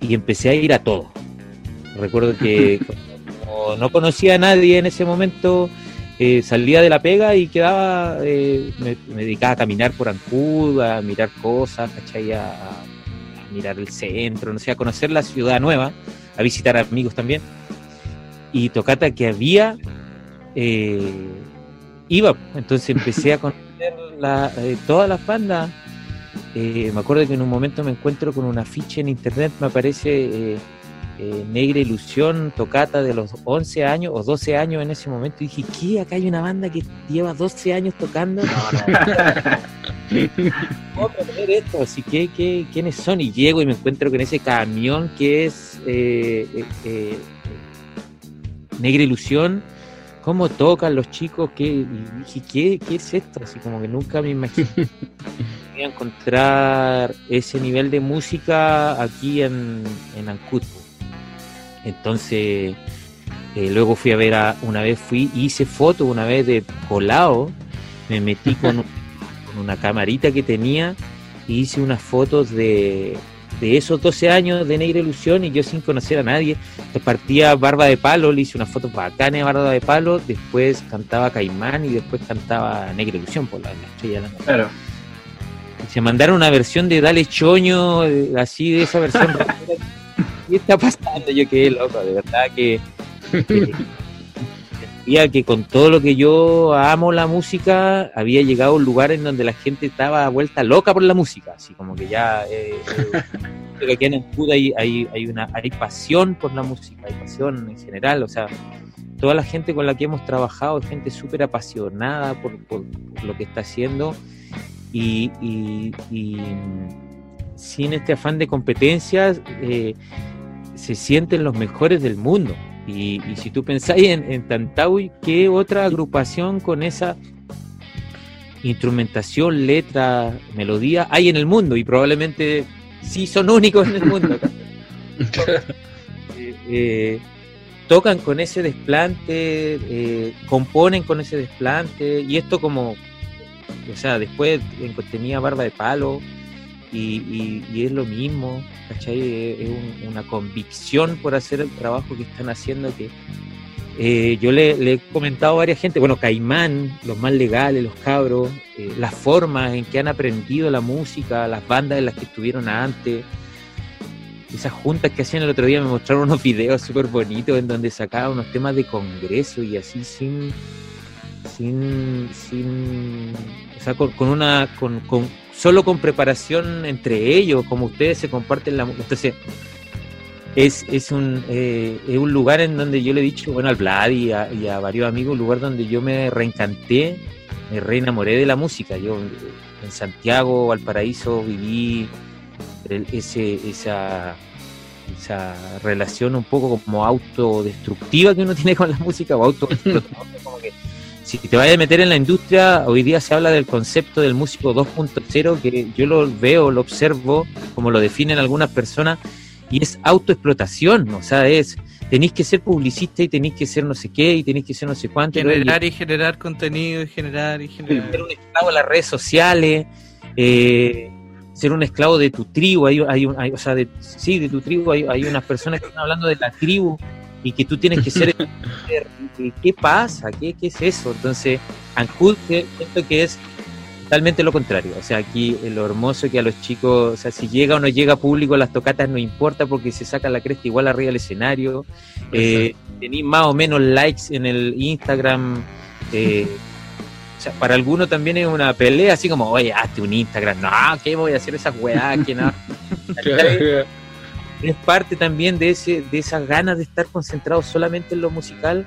y empecé a ir a todo. Recuerdo que [LAUGHS] como no conocía a nadie en ese momento, eh, salía de la pega y quedaba, eh, me, me dedicaba a caminar por Ancud, a mirar cosas, ¿cachai? A, a mirar el centro, no sé, a conocer la ciudad nueva, a visitar amigos también. Y tocata que había, eh, iba, entonces empecé a conocer la- eh, todas las bandas. Eh, me acuerdo que en un momento me encuentro con un afiche en internet, me aparece Negra Ilusión, tocata de los 11 años o 12 años en ese momento. Y dije, ¿qué? Acá hay una banda que lleva 12 años tocando. No, no. [LAUGHS] ¿Cómo aprender esto? Así que, ¿qué, ¿quiénes son? Y llego y me encuentro con ese camión que es Negra Ilusión. ¿Cómo tocan los chicos? Y dije, ¿qué, ¿qué es esto? Así como que nunca me imaginé iba a encontrar ese nivel de música aquí en, en. Entonces, eh, luego fui a ver, a, una vez fui, hice fotos una vez de colado, me metí con una camarita que tenía y hice unas fotos de, de esos 12 años de Negra Ilusión y yo sin conocer a nadie. Partía Barba de Palo, le hice unas fotos bacanas de Barba de Palo, después cantaba Caimán y después cantaba Negra Ilusión por la la estrella de la noche. Claro. Se mandaron una versión de Dale Choño, eh, así de esa versión. [LAUGHS] ¿Qué está pasando? Yo quedé loco, de verdad que. que [LAUGHS] sentía que con todo lo que yo amo la música, había llegado a un lugar en donde la gente estaba vuelta loca por la música, así como que ya. Eh, eh, [LAUGHS] que aquí en hay, hay, hay, una, hay pasión por la música, hay pasión en general, o sea, toda la gente con la que hemos trabajado es gente súper apasionada por, por- lo que está haciendo y sin este afán de competencias eh, se sienten los mejores del mundo. Y, y si tú pensáis en, en Tantaui, ¿qué otra agrupación con esa instrumentación, letra, melodía hay en el mundo? Y probablemente sí son únicos en el mundo. [LAUGHS] Eh, eh, tocan con ese desplante, eh, componen con ese desplante, y esto como, o sea, después en- tenía barba de palo, y, es lo mismo, ¿cachai? Es, un- una convicción por hacer el trabajo que están haciendo que eh, yo le, he comentado a varias gente, bueno, Caimán, los más legales, los cabros, eh, las formas en que han aprendido la música, las bandas en las que estuvieron antes, esas juntas que hacían el otro día me mostraron unos videos súper bonitos en donde sacaban unos temas de congreso y así sin sin sin o sea con, una solo con preparación entre ellos como ustedes se comparten la entonces es, es un eh, es un lugar en donde yo le he dicho bueno al Vlad y a, y a varios amigos un lugar donde yo me reencanté me reenamoré de la música. Yo en Santiago Valparaíso viví ese, esa, esa relación un poco como autodestructiva que uno [LAUGHS] tiene con la música o auto si te vayas a meter en la industria, hoy día se habla del concepto del músico 2.0, que yo lo veo, lo observo, como lo definen algunas personas, y es autoexplotación, o sea, es tenéis que ser publicista y tenéis que ser no sé qué y tenéis que ser no sé cuánto. Generar y generar contenido y generar y generar. Ser un esclavo de las redes sociales, eh, ser un esclavo de tu tribu, hay, hay, hay- o sea, de, sí, de tu tribu, hay, hay unas personas que están hablando de la tribu y que tú tienes que ser... [LAUGHS] ¿Qué, qué pasa? ¿Qué, ¿Qué es eso? Entonces, Ancud que- siento que es totalmente lo contrario. O sea, aquí lo hermoso que a los chicos, o sea, si llega o no llega público las tocatas no importa porque se saca la cresta igual arriba del escenario. Eh, tenéis más o menos likes en el Instagram. eh, o sea, para algunos también es una pelea, así como, oye, hazte un Instagram. No, ¿qué voy a hacer esas weas? Que no. [LAUGHS] Es parte también de ese de esas ganas de estar concentrado solamente en lo musical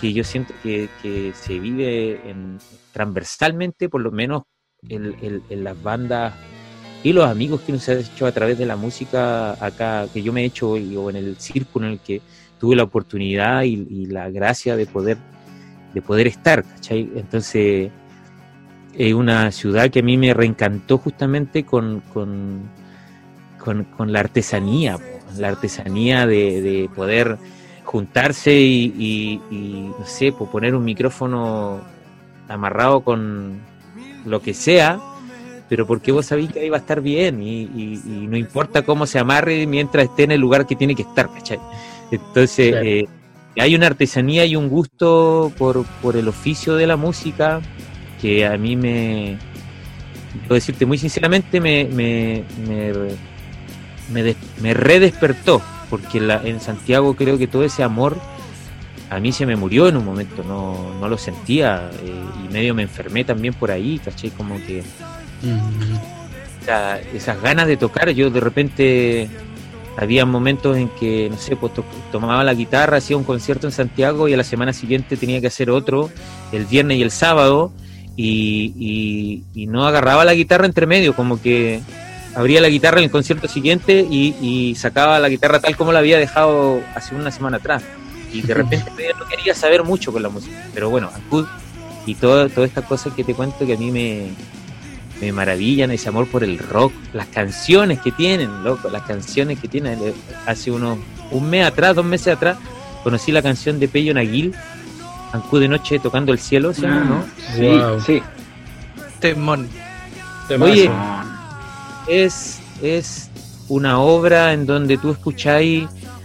que yo siento que, que se vive en- transversalmente por lo menos en, en- en las bandas y los amigos que nos ha hecho a través de la música acá que yo me he hecho y- o en el círculo en el que tuve la oportunidad y, y la gracia de poder de poder estar ¿cachai? entonces es una ciudad que a mí me reencantó justamente con, con, con, con la artesanía, la artesanía de, de poder juntarse y, y- y, no sé, po, poner un micrófono amarrado con lo que sea, pero porque vos sabéis que ahí va a estar bien y, y- y no importa cómo se amarre mientras esté en el lugar que tiene que estar, ¿cachai? Entonces, Claro. eh, hay una artesanía y un gusto por, por el oficio de la música que a mí me, puedo decirte muy sinceramente, me, me, me, me, me redespertó, porque la- en Santiago creo que todo ese amor a mí se me murió en un momento, no, no lo sentía eh, y medio me enfermé también por ahí, ¿cachai? Como que o sea, esas ganas de tocar, yo de repente había momentos en que, no sé, pues to- tomaba la guitarra, hacía un concierto en Santiago y a la semana siguiente tenía que hacer otro, el viernes y el sábado, y, y- y no agarraba la guitarra entre medio, como que abría la guitarra en el concierto siguiente y, y sacaba la guitarra tal como la había dejado hace una semana atrás. Y de repente [LAUGHS] no quería saber mucho con la música. Pero bueno, Ancud y todo, todas estas cosas que te cuento que a mí me, me maravillan, ese amor por el rock, las canciones que tienen, loco, las canciones que tienen. Eh, Hace unos, un mes atrás, dos meses atrás, conocí la canción de Pello Naguil, Ancud de noche tocando el cielo, ¿se llama, no? Sí, Wow. sí. Temón. Oye, es, es una obra en donde tú escucháis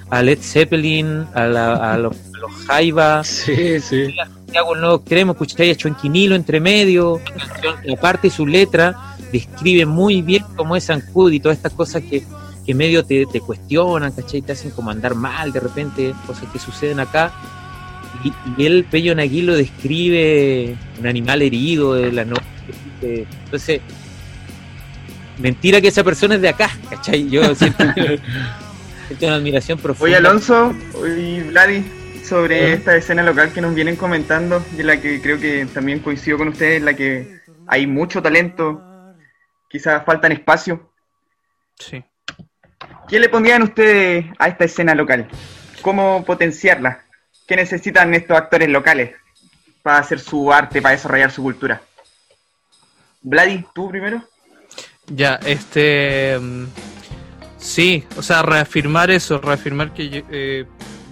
a Led Zeppelin, a, la- a los, a los Jaiba, Sí, sí. Santiago el Nuevo Extremo, escucháis a entre medio, canción que aparte su letra describe muy bien cómo es Ancud y todas estas cosas que, que medio te, te cuestionan, ¿cachai? Te hacen como andar mal de repente, cosas que suceden acá. Y, y él, Pello Nagui, lo describe un animal herido de la noche. Entonces, mentira que esa persona es de acá, ¿cachai? Yo siento, siento [LAUGHS] una admiración profunda. Oye, Alonso y Vladi, sobre esta escena local que nos vienen comentando, y en la que creo que también coincido con ustedes, en la que hay mucho talento, quizás faltan espacio. Sí. ¿Qué le pondrían ustedes a esta escena local? ¿Cómo potenciarla? ¿Qué necesitan estos actores locales para hacer su arte, para desarrollar su cultura? Vladi, tú primero. Ya, este. mm, Sí, o sea, reafirmar eso, reafirmar que yo, eh,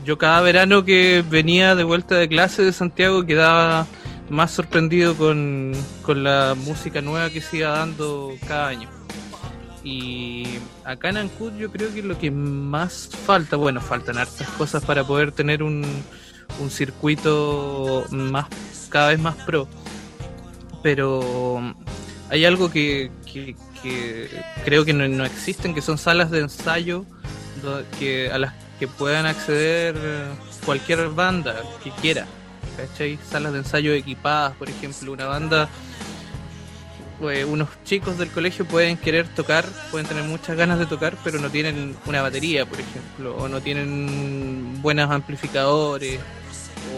yo cada verano que venía de vuelta de clase de Santiago quedaba más sorprendido con, con la música nueva que se iba dando cada año. Y acá en Ancud yo creo que lo que más falta, bueno, faltan hartas cosas para poder tener un, un circuito más cada vez más pro. Pero mm, hay algo que- creo que no, existen, que son salas de ensayo que, a las que puedan acceder eh, cualquier banda que quiera. ¿Cachai? Salas de ensayo equipadas, por ejemplo, una banda pues, unos chicos del colegio pueden querer tocar, pueden tener muchas ganas de tocar, pero no tienen una batería, por ejemplo, o no tienen buenos amplificadores,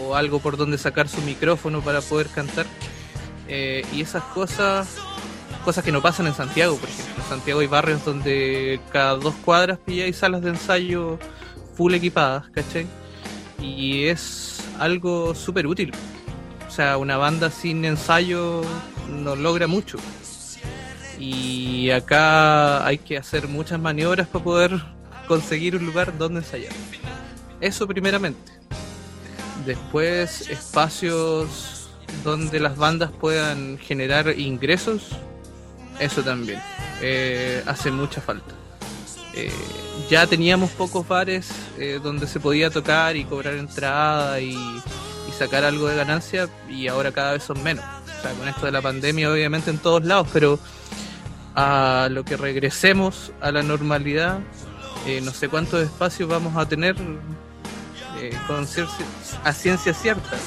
o algo por donde sacar su micrófono para poder cantar. Eh, y esas cosas, cosas que no pasan en Santiago, por ejemplo. En Santiago hay barrios donde cada dos cuadras hay salas de ensayo full equipadas, ¿cachai? Y es algo súper útil. O sea, una banda sin ensayo no logra mucho. Y acá hay que hacer muchas maniobras para poder conseguir un lugar donde ensayar. Eso primeramente. Después espacios donde las bandas puedan generar ingresos. Eso también. Eh, hace mucha falta. Eh, ya teníamos pocos bares eh, donde se podía tocar y cobrar entrada y, y sacar algo de ganancia y ahora cada vez son menos. O sea, con esto de la pandemia obviamente en todos lados, pero a lo que regresemos a la normalidad, eh, no sé cuántos espacios vamos a tener a ciencia cierta.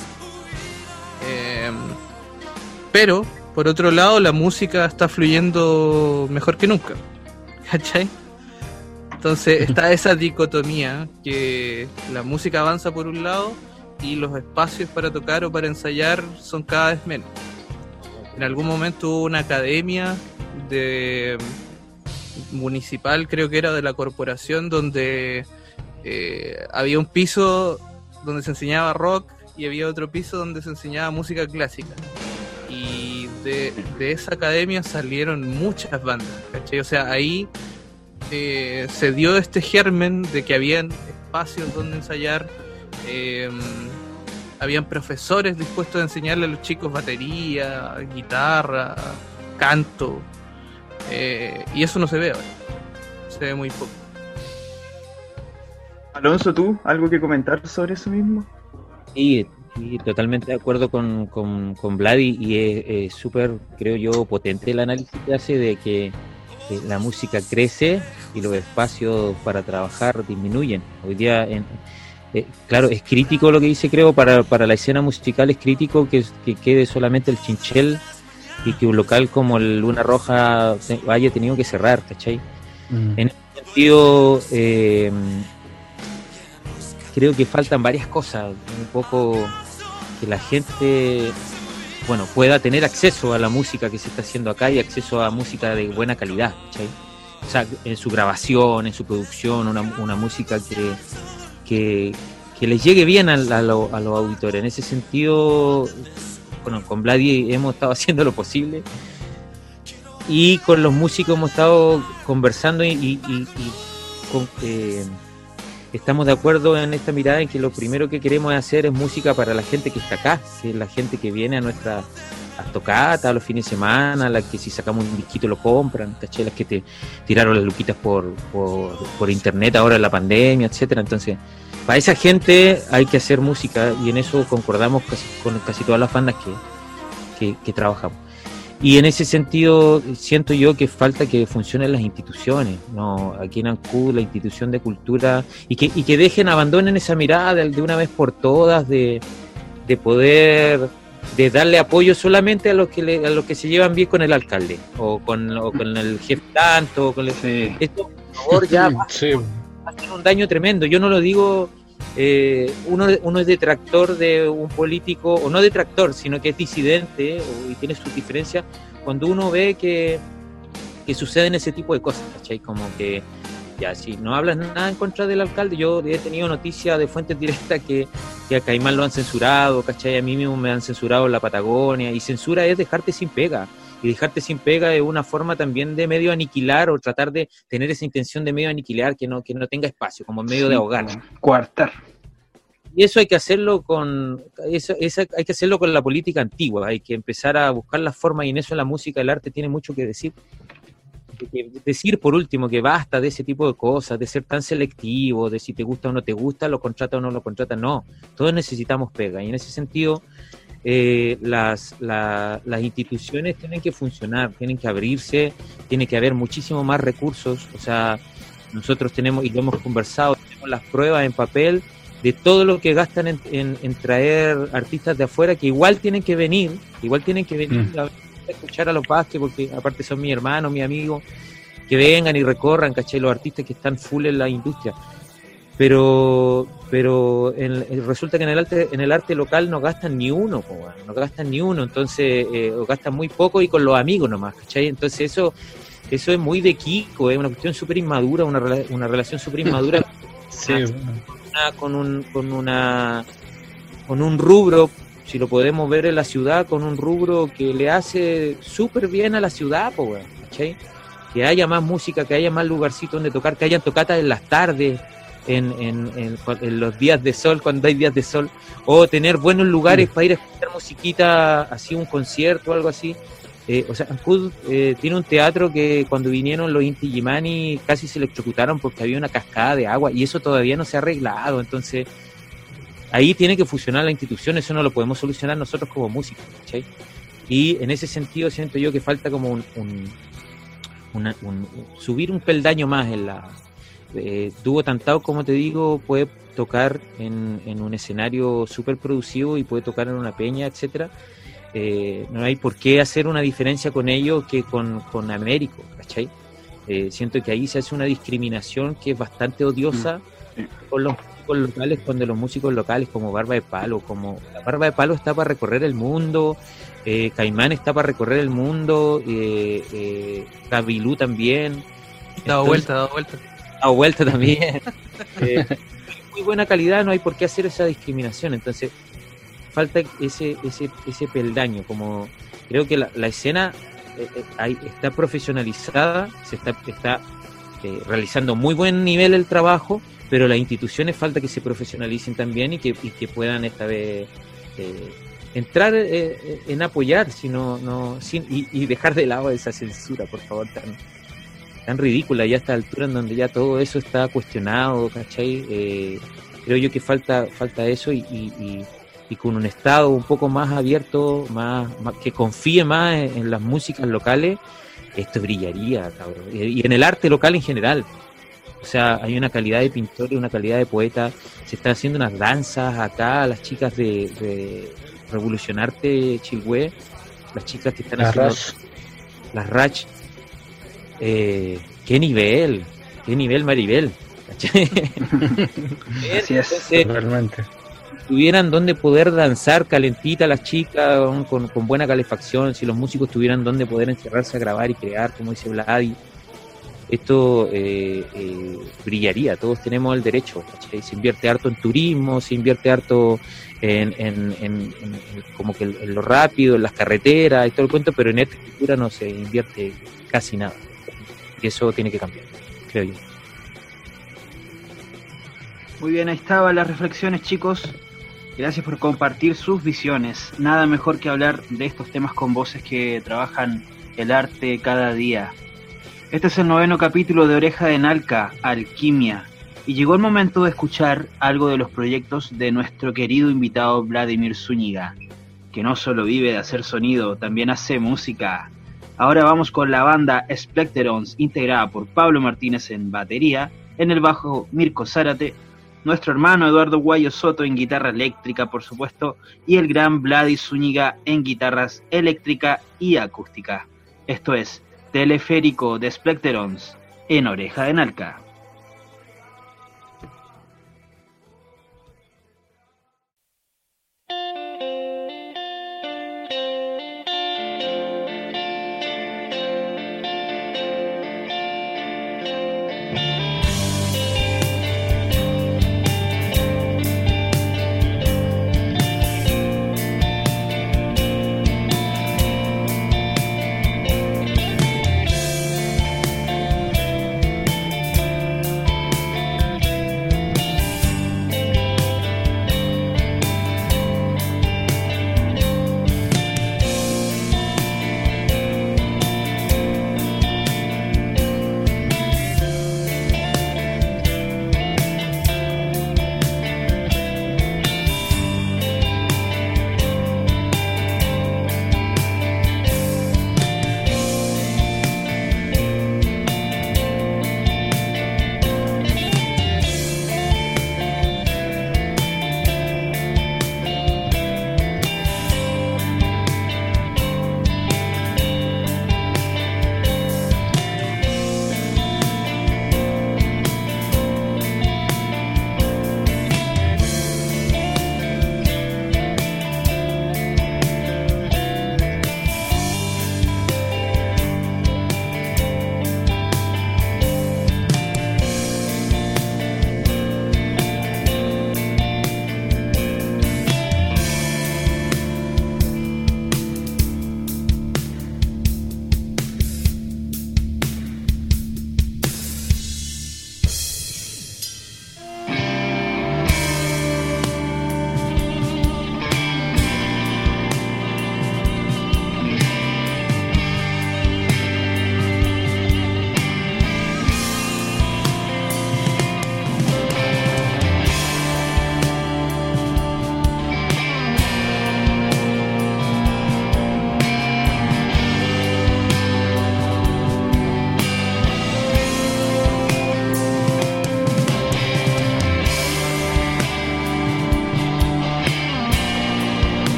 Pero, por otro lado, la música está fluyendo mejor que nunca. ¿Cachai? Entonces [LAUGHS] está esa dicotomía que la música avanza por un lado y los espacios para tocar o para ensayar son cada vez menos. En algún momento hubo una academia de municipal, creo que era de la corporación, donde eh, había un piso donde se enseñaba rock y había otro piso donde se enseñaba música clásica. Y de, de esa academia salieron muchas bandas, ¿cachai? O sea, ahí eh, se dio este germen de que habían espacios donde ensayar, eh, habían profesores dispuestos a enseñarle a los chicos batería, guitarra, canto, eh, y eso no se ve ahora, se ve muy poco. Alonso, ¿tú algo que comentar sobre eso mismo? Sí, sí, totalmente de acuerdo con, con, con Vladi y es es súper, creo yo, potente el análisis que hace de que la música crece y los espacios para trabajar disminuyen. Hoy día, en- eh, claro, es crítico lo que dice, creo, para, para la escena musical es crítico que, que quede solamente el chinchel y que un local como el Luna Roja haya tenido que cerrar, ¿cachai? En ese sentido, eh, creo que faltan varias cosas. Un poco que la gente, bueno, pueda tener acceso a la música que se está haciendo acá y acceso a música de buena calidad. O sea, en su grabación, en su producción, una, una música que, que, les llegue bien a, a a los auditores. En ese sentido, bueno, con Vladi hemos estado [LAUGHS] haciendo lo posible y con los músicos hemos estado conversando y con- eh, estamos de acuerdo en esta mirada en que lo primero que queremos hacer es música para la gente que está acá, que es la gente que viene a nuestra tocata, los fines de semana, las que si sacamos un disquito lo compran, las que te tiraron las luquitas por, por, internet ahora en la pandemia, etcétera. Entonces, para esa gente hay que hacer música y en eso concordamos con casi todas las bandas que, que trabajamos. Y en ese sentido siento yo que falta que funcionen las instituciones, ¿no? Aquí en Ancud, la institución de cultura, y que, y que dejen, abandonen esa mirada de, de una vez por todas de, de poder, de darle apoyo solamente a los que le- a los que se llevan bien con el alcalde, o con, o con el jefe tanto, o con el, esto, por favor, ya [LAUGHS] va a hacer un daño tremendo. Yo no lo digo, eh, uno, uno es detractor de un político, o no detractor, sino que es disidente y tiene sus diferencias, cuando uno ve que, que suceden ese tipo de cosas, ¿cachai? Como que, ya, si no hablas nada en contra del alcalde, yo he tenido noticias de fuentes directas que, que a Caimán lo han censurado, ¿cachai? A mí mismo me han censurado en la Patagonia, y censura es dejarte sin pega. Y dejarte sin pega es una forma también de medio aniquilar o tratar de tener esa intención de medio aniquilar que no, que no tenga espacio, como medio de ahogar. Coartar. Y eso hay que hacerlo con eso, eso hay que hacerlo con la política antigua, hay que empezar a buscar las formas y en eso la música, el arte tiene mucho que decir. De Decir por último que basta de ese tipo de cosas, de ser tan selectivo, de si te gusta o no te gusta, lo contrata o no lo contrata, no, todos necesitamos pega y en ese sentido eh, las, la- las instituciones tienen que funcionar, tienen que abrirse, tiene que haber muchísimo más recursos, o sea, nosotros tenemos, y lo hemos conversado, tenemos las pruebas en papel de todo lo que gastan en, en- en traer artistas de afuera que igual tienen que venir, igual tienen que venir Mm. a, a escuchar a los Vázquez, porque aparte son mi hermano, mi amigo, que vengan y recorran, ¿cachai? Los artistas que están full en la industria. Pero pero en- resulta que en el arte en el arte local no gastan ni uno, po, no gastan ni uno, entonces eh, o gastan muy poco y con los amigos nomás, ¿cachai? Entonces eso eso es muy de Kiko, es una cuestión súper inmadura, una, una relación súper inmadura [LAUGHS] Sí, una- con un con una con un rubro si lo podemos ver en la ciudad con un rubro que le hace súper bien a la ciudad, weón, ¿cachai? Que haya más música, que haya más lugarcitos donde tocar, que hayan tocatas en las tardes, en, en, en, en los días de sol, cuando hay días de sol, o tener buenos lugares para ir a escuchar musiquita, así un concierto o algo así. Eh, o sea, Ancud eh, tiene un teatro que cuando vinieron los Inti Gimani casi se electrocutaron porque había una cascada de agua y eso todavía no se ha arreglado. Entonces, ahí tiene que funcionar la institución, eso no lo podemos solucionar nosotros como músicos. ¿cachai? Y en ese sentido siento yo que falta como un, un- una- un- subir un peldaño más en la... Eh, Tuvo Tantao, como te digo, puede tocar en, en un escenario súper producido y puede tocar en una peña, etcétera. Eh, no hay por qué hacer una diferencia con ello que con, con Américo, ¿cachai? Eh, siento que ahí se hace una discriminación que es bastante odiosa con los músicos locales, cuando los músicos locales como Barba de Palo, como la Barba de Palo está para recorrer el mundo, eh, Caimán está para recorrer el mundo, eh, eh, Gabilú también. Dado Entonces- vuelta, dado vuelta. Dado vuelta también. [LAUGHS] Eh, muy buena calidad, no hay por qué hacer esa discriminación. Entonces, falta ese, ese, ese peldaño. Como creo que la, la escena eh, eh, está profesionalizada, se está, está realizando muy buen nivel el trabajo, pero las instituciones falta que se profesionalicen también y que, y que puedan esta vez entrar eh, en apoyar, sino, no, sin, y, y dejar de lado esa censura, por favor, tan, tan ridícula ya a esta altura en donde ya todo eso está cuestionado, ¿cachai? Eh, creo yo que falta, falta eso y, y- y- y con un Estado un poco más abierto, más, más- que confíe más en, en las músicas locales, esto brillaría, cabrón. Y, en el arte local en general. O sea, hay una calidad de pintor y una calidad de poeta. Se están haciendo unas danzas acá, las chicas de, de Revolucionarte Chilhue, las chicas que están Las haciendo las Rach. Eh, qué nivel, qué nivel Maribel. [LAUGHS] Así es. Entonces, Realmente. tuvieran donde poder danzar calentita las chicas con, buena calefacción, si los músicos tuvieran donde poder encerrarse a grabar y crear, como dice Vladi, esto eh, eh, brillaría, todos tenemos el derecho, ¿cachai? se invierte harto en turismo, se invierte harto en, en- en- en- en como que en lo rápido, en las carreteras y todo el cuento, pero en esta cultura no se invierte casi nada. Y eso tiene que cambiar, creo yo. Muy bien, ahí estaban las reflexiones, chicos. Gracias por compartir sus visiones. Nada mejor que hablar de estos temas con voces que trabajan el arte cada día. Este es el noveno capítulo de Oreja de Nalca, Alquimia. Y llegó el momento de escuchar algo de los proyectos de nuestro querido invitado Vladimir Zúñiga, que no solo vive de hacer sonido, también hace música. Ahora vamos con la banda Splecterons, integrada por Pablo Martínez en batería, en el bajo Mirko Zárate, nuestro hermano Eduardo Guayo Soto en guitarra eléctrica, por supuesto, y el gran Vladi Zúñiga en guitarras eléctrica y acústica. Esto es Teleférico de Splecterons en Oreja de Nalca.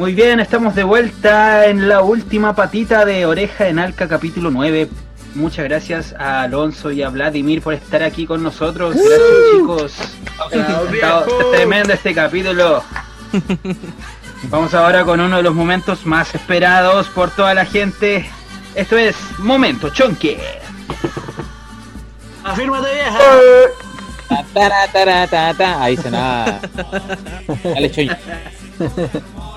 Muy bien, estamos de vuelta en la última patita de Oreja en Alca capítulo 9. Muchas gracias a Alonso y a Vladimir por estar aquí con nosotros. Gracias chicos. Estado tremendo este capítulo. [LAUGHS] Vamos ahora con uno de los momentos más esperados por toda la gente. Esto es Momento Chonque. Afírmate vieja. Ta. Ahí sonaba. [LAUGHS] Dale, Choy. [LAUGHS]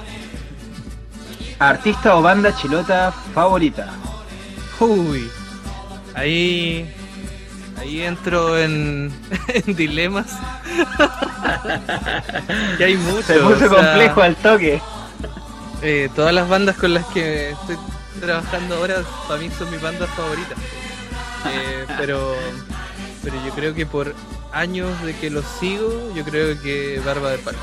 Artista o banda chilota favorita. Uy. Ahí. Ahí entro en, [LAUGHS] en dilemas. [LAUGHS] que hay mucho. Se puso complejo al toque. Eh, todas las bandas con las que estoy trabajando ahora para mí son mis bandas favoritas. Eh, [LAUGHS] pero pero yo creo que por años de que los sigo, yo creo que Barba de Palo.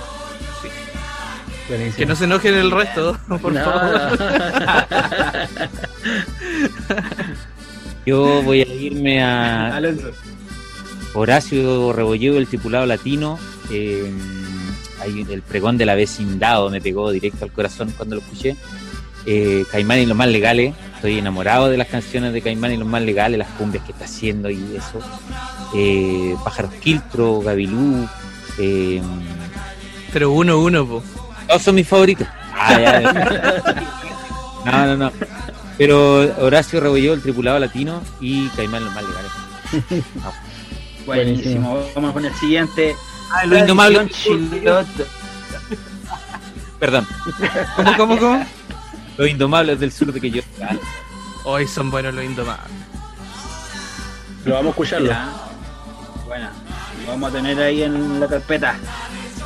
Buenísimo. Que no se enojen el resto, [LAUGHS] por No, favor. [LAUGHS] Yo voy a irme a Alonso. Horacio Rebolledo, el tripulado latino. eh, ahí el pregón de la vecindad me pegó directo al corazón cuando lo escuché. Eh, Caimán y los más legales. Estoy enamorado de las canciones de Caimán y los más legales, las cumbias que está haciendo y eso. Eh, Pájaros Quiltro, Gabilú. eh, Pero uno uno, po. Todos son mis favoritos. Ah, ya, ya. No, no, no. Pero Horacio Rebolledo, el tripulado latino y Caimán los más legales. Buenísimo. Vamos con el siguiente. Ah, lo indomable. Perdón. ¿Cómo, cómo, cómo? Los indomables del sur de que yo. Hoy son buenos los indomables. Lo vamos a escucharlo. Ya. Bueno, lo vamos a tener ahí en la carpeta.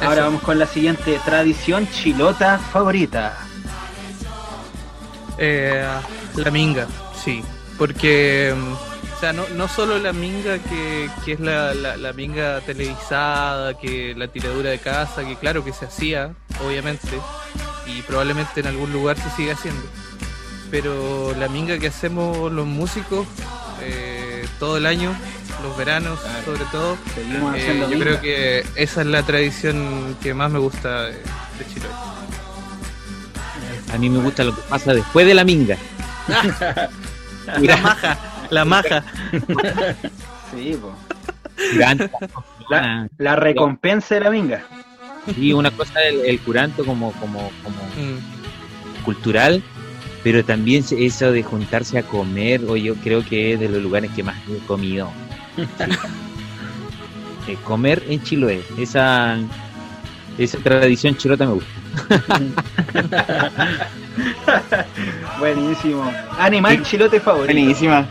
Ahora Eso. vamos con la siguiente tradición chilota favorita. Eh, la minga, sí. Porque, mm, o sea, no, no solo la minga que, que es la, la, la minga televisada, que la tiradura de casa, que claro que se hacía, obviamente, y probablemente en algún lugar se sigue haciendo. Pero la minga que hacemos los músicos eh, todo el año, los veranos sobre todo, Seguimos eh, haciendo yo creo que esa es la tradición que más me gusta de, de Chiloé. A mí me gusta lo que pasa después de la minga. [LAUGHS] La maja, la maja. Sí, po. Curanto, La, la recompensa de la minga. sí, una cosa el, el curanto como, como, como Mm. cultural, pero también eso de juntarse a comer, o yo creo que es de los lugares que más he comido. Eh, comer en Chiloé, esa, esa tradición chilota me gusta. [LAUGHS] Buenísimo. Animal chilote favorito. Buenísima.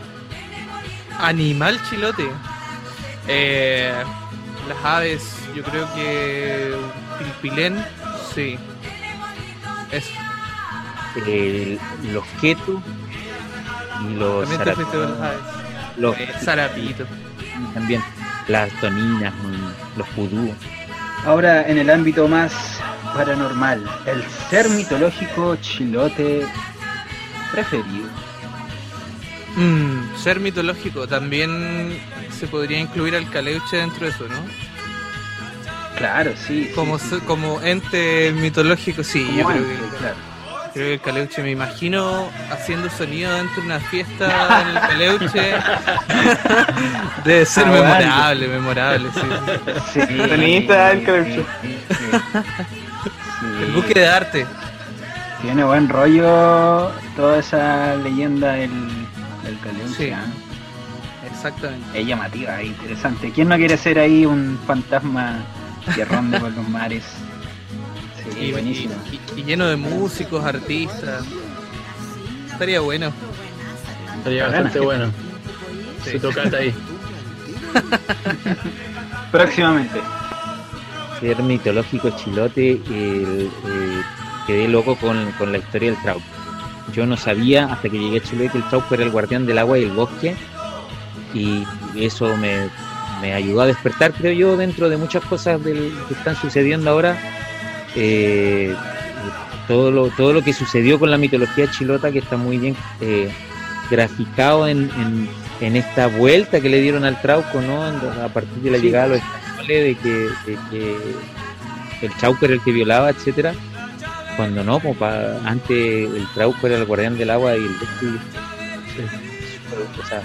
Animal chilote. Eh, las aves, yo creo que pilpilén, sí. Eso. El- los quetos y los También te zarap- fuiste con las aves. los- Eh, zarapito. También las toninas, los pudú. Ahora en el ámbito más paranormal, el ser mitológico chilote preferido. Mm, ser mitológico, también se podría incluir al caleuche dentro de eso, ¿no? Claro, sí. Como, se- como ente mitológico, sí, yo creo que, claro. Creo que el caleuche, me imagino haciendo sonido dentro de una fiesta en el caleuche. [LAUGHS] Debe ser Aguante. memorable, memorable, sí. Sí. Tenista el caleuche. El buque de arte. Tiene buen rollo toda esa leyenda del, del Caleuche, Sí. ¿ah? Exactamente. Es llamativa, es interesante. ¿Quién no quiere ser ahí un fantasma que ronde [LAUGHS] por los mares? Sí, Y, buenísimo. y- y lleno de músicos, artistas. Estaría bueno. Estaría bastante bueno. Sí. Se tocata ahí. [LAUGHS] Próximamente. Ser mitológico chilote, el- eh, quedé loco con, con la historia del Trauco. Yo no sabía hasta que llegué a Chiloé que el Trauco era el guardián del agua y el bosque y eso me, me ayudó a despertar, creo yo, dentro de muchas cosas del, que están sucediendo ahora. Eh, todo, lo, todo lo que sucedió con la mitología chilota que está muy bien eh, graficado en, en, en esta vuelta que le dieron al Trauco, ¿no? A partir de la Sí. llegada de los españoles, de que, de que el Chauco era el que violaba, etcétera cuando no, pues, pa- antes el Trauco era el guardián del agua y el Lexi, o sea,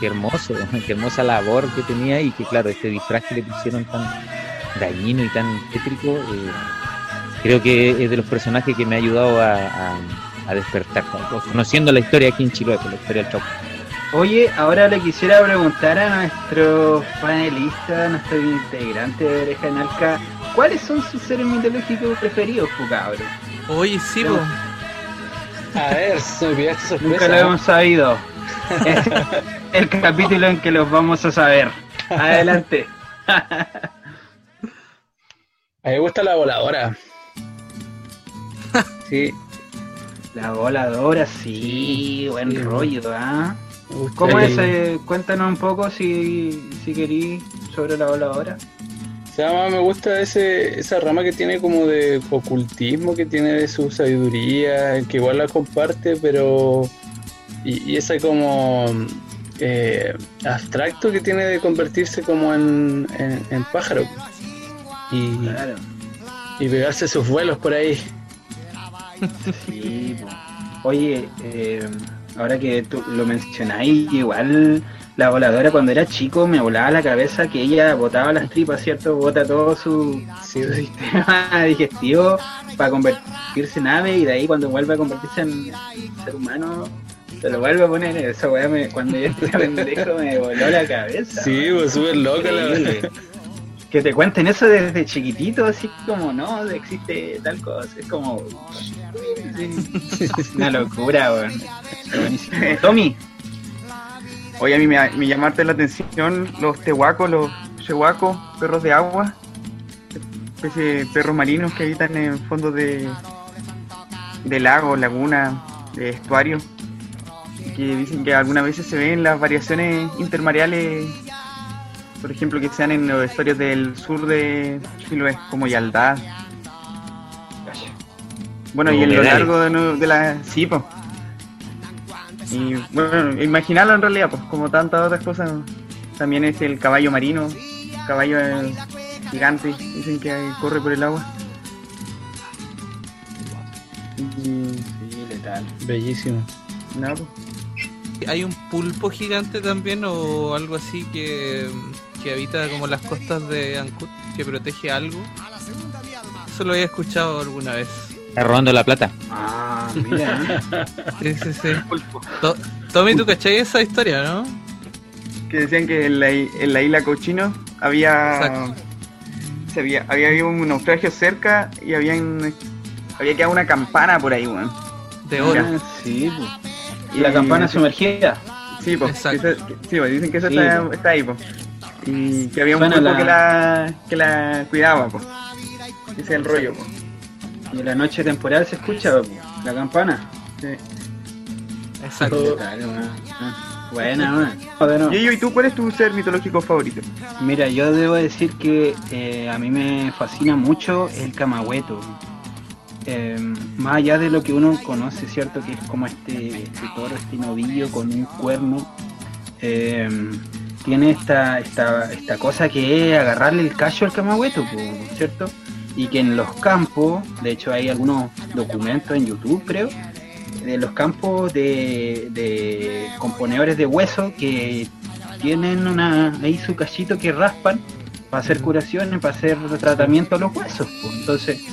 qué hermoso, [LAUGHS] qué hermosa labor que tenía y que claro, este disfraz que le pusieron tan dañino y tan tétrico, eh, creo que es de los personajes que me ha ayudado a, a- a despertar, conociendo la historia aquí en Chiloé, la historia del Trauco. Oye, ahora le quisiera preguntar a nuestro panelista, a nuestro integrante de Oreja en Alca, ¿cuáles son sus seres mitológicos preferidos, cabrón? Oye, sí, po. A ver, sorpresa. Nunca lo hemos sabido. Es [LAUGHS] el capítulo en que los vamos a saber. Adelante. A mí me gusta la voladora. [LAUGHS] Sí, La voladora, sí, buen sí. rollo, ¿ah? ¿Cómo es? eh, cuéntanos un poco si, si querís sobre la voladora. O sea, me gusta ese, esa rama que tiene como de ocultismo, que tiene de su sabiduría, que igual la comparte, pero... Y, y ese como eh, abstracto que tiene de convertirse como en, en- en pájaro. Y, Claro. y pegarse sus vuelos por ahí. Sí. Oye, eh, ahora que tú lo mencionáis, igual la voladora cuando era chico me volaba la cabeza que ella botaba las tripas, ¿cierto? Bota todo su, Sí, su sistema [LAUGHS] digestivo para convertirse en ave y de ahí cuando vuelve a convertirse en ser humano se lo vuelve a poner. Esa weá me- cuando yo era [LAUGHS] pendejo me voló la cabeza. Sí, pues súper loca la Increíble. Que te cuenten eso desde chiquitito, así como, no, existe tal cosa. Es como. [LAUGHS] Una locura, weón. Tommy, Oye, a mí me, me llamaste la atención los tehuacos, los chehuacos, perros de agua, especie de perros marinos que habitan en fondos de, de lagos, lagunas, de estuarios, que dicen que algunas veces se ven las variaciones intermareales, por ejemplo, que sean en los estuarios del sur de Chiloé, como Yaldá. Bueno, y en lo largo de, de la... Sí, pues. Y bueno, imaginarlo en realidad, pues como tantas otras cosas. También es el caballo marino, caballo eh, gigante, dicen que corre por el agua. Y Sí, letal. Bellísimo. nada, pues. ¿Hay un pulpo gigante también o algo así que, que habita como las costas de Ancud, que protege algo? Eso lo había escuchado alguna vez. Está robando la plata. Ah, mira. [LAUGHS] Sí, sí, sí. To- Tommy, ¿tú cachai esa historia, no? que decían que en la, i- en la isla Cochino había, Exacto. se había había habido un naufragio cerca y habían había quedado una campana por ahí, weón. De oro. Ah, sí, pues. Y la campana sumergida. Sí, pues, sí, pues, dicen que eso Sí, está, po. está ahí, pues. Y que había un pulpo la- que la que la cuidaba, pues. Ese es el rollo, pues. Y en la noche temporal se escucha po, la campana. Sí. Exacto. Buena, weón. Joder, no. Y yo, ¿y tú cuál es tu ser mitológico favorito? Mira, yo debo decir que eh, a mí me fascina mucho el camahueto. Eh, más allá de lo que uno conoce, ¿cierto? Que es como este, este toro, este novillo con un cuerno. eh, tiene esta, esta, esta cosa que es agarrarle el callo al camahueto, po, ¿cierto? Y que en los campos, de hecho hay algunos documentos en YouTube, creo, de los campos de, de componedores de hueso que tienen una ahí su cachito que raspan para hacer curaciones, para hacer tratamiento a los huesos. pues. Entonces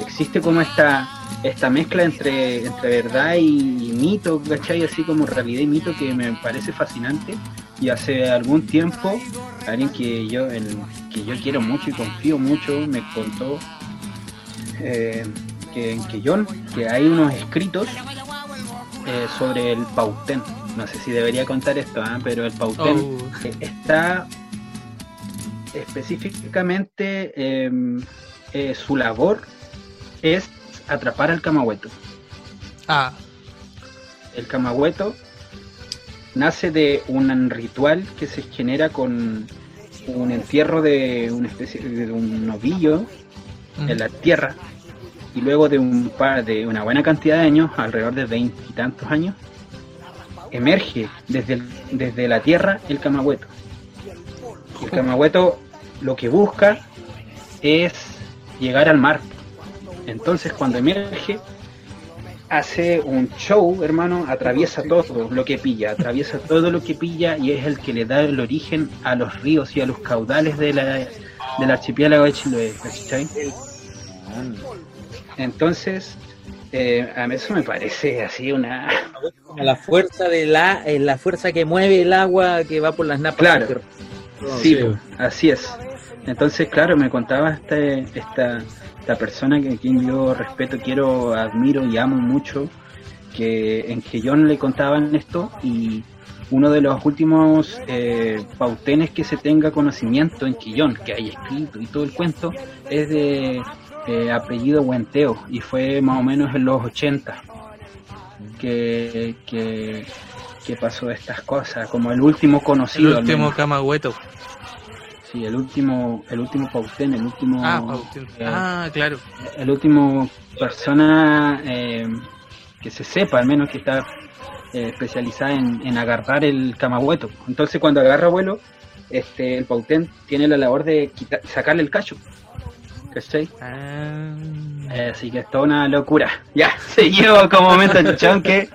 existe como esta esta mezcla entre, entre verdad y mito, ¿cachai? Así como realidad y mito que me parece fascinante. Y hace algún tiempo, alguien que yo, el, que yo quiero mucho y confío mucho, me contó eh, que en Quellón, que hay unos escritos eh, sobre el Pautén. No sé si debería contar esto, ¿ah? pero el Pautén Oh. eh, está específicamente eh, su labor es atrapar al camahueto. Ah, El camahueto nace de un ritual que se genera con un entierro de una especie de un novillo en la tierra y luego de un par de una buena cantidad de años, alrededor de veintitantos años, emerge desde, el- desde la tierra el camahueto. El camahueto lo que busca es llegar al mar. Entonces cuando emerge, hace un show, hermano, atraviesa todo lo que pilla, atraviesa todo lo que pilla y es el que le da el origen a los ríos y a los caudales de la, del archipiélago de Chiloé, ¿cachai? Entonces, eh, a mí eso me parece así una... La fuerza de la, eh, la fuerza que mueve el agua que va por las napas. Claro. Sí, po, así es. Entonces, claro, me contaba este, esta, esta persona que quien yo respeto, quiero, admiro y amo mucho, que en que yo le contaban esto y uno de los últimos eh, pautenes que se tenga conocimiento en Quillón, que hay escrito y todo el cuento, es de eh, apellido Huenteo y fue más o menos en los 80 que, que, que pasó estas cosas, como el último El conocido. al último camagüeto. Sí, el último, el último Pautén, el último. Ah, eh, Ah, claro. El último persona eh, que se sepa, al menos que está eh, especializada en, en agarrar el camagüeto. Entonces, cuando agarra vuelo, este, el Pautén tiene la labor de quitar, sacarle el cacho. ¿Cachai? Ah. Eh, así que es toda una locura. [LAUGHS] Ya, seguimos con momento chichón que.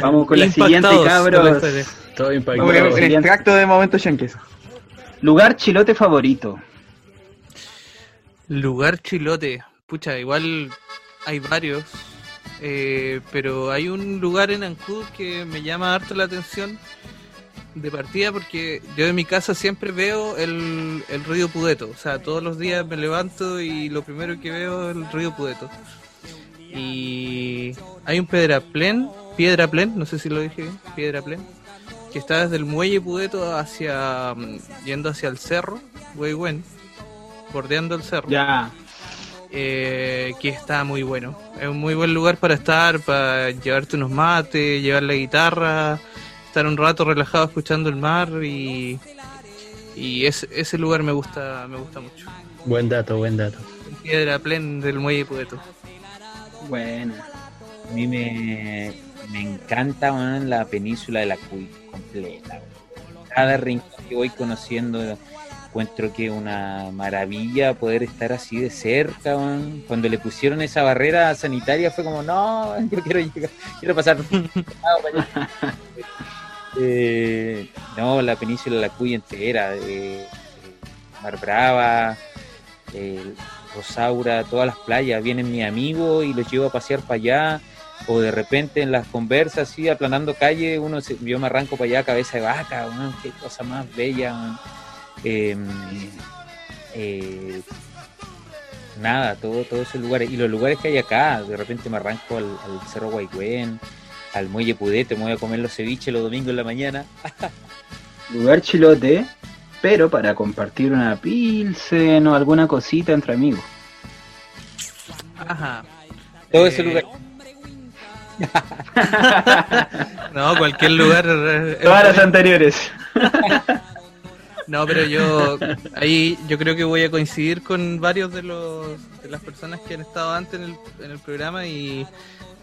Vamos con la siguiente, cabros. Todo Vamos impactado. con el extracto de momento Yankees. Lugar chilote favorito. Lugar chilote. Pucha, igual hay varios. eh, pero hay un lugar en Ancud que me llama harto la atención de partida porque yo en mi casa siempre veo el, el río Pudeto. O sea, todos los días me levanto y lo primero que veo es el río Pudeto. Y hay un pedraplén, piedraplén, no sé si lo dije bien, piedraplén, que está desde el muelle Pudeto hacia, mm, yendo hacia el cerro, Huehuen, bordeando el cerro Ya. eh, que está muy bueno. Es un muy buen lugar para estar, para llevarte unos mates, llevar la guitarra, estar un rato relajado escuchando el mar y, y ese, ese lugar me gusta me gusta mucho. Buen dato, buen dato. Piedra Plen del Muelle Pueto. Buena. A mí me, me encanta la península de la Cuy completa. Cada rincón que voy conociendo encuentro que es una maravilla poder estar así de cerca. Cuando le pusieron esa barrera sanitaria fue como, no, yo quiero llegar, quiero pasar. [LAUGHS] Eh, no, la península de la Cuy entera, eh, Mar Brava, eh, Rosaura, todas las playas, vienen mis amigos y los llevo a pasear para allá, o de repente en las conversas, así aplanando calle, uno se, yo me arranco para allá, cabeza de vaca, weón, qué cosa más bella. weón. Eh, eh, nada, todo, todos esos lugares, y los lugares que hay acá, de repente me arranco al, al Cerro Guaycuén, al Muelle Pudete, me voy a comer los ceviches los domingos en la mañana. [LAUGHS] Lugar chilote, pero para compartir una pilsen o alguna cosita entre amigos. Ajá. Todo ese Eh, lugar. [LAUGHS] No, cualquier lugar. eh, Todas es las anteriores. [LAUGHS] No, pero yo ahí yo creo que voy a coincidir con varios de los de las personas que han estado antes en el, en el programa y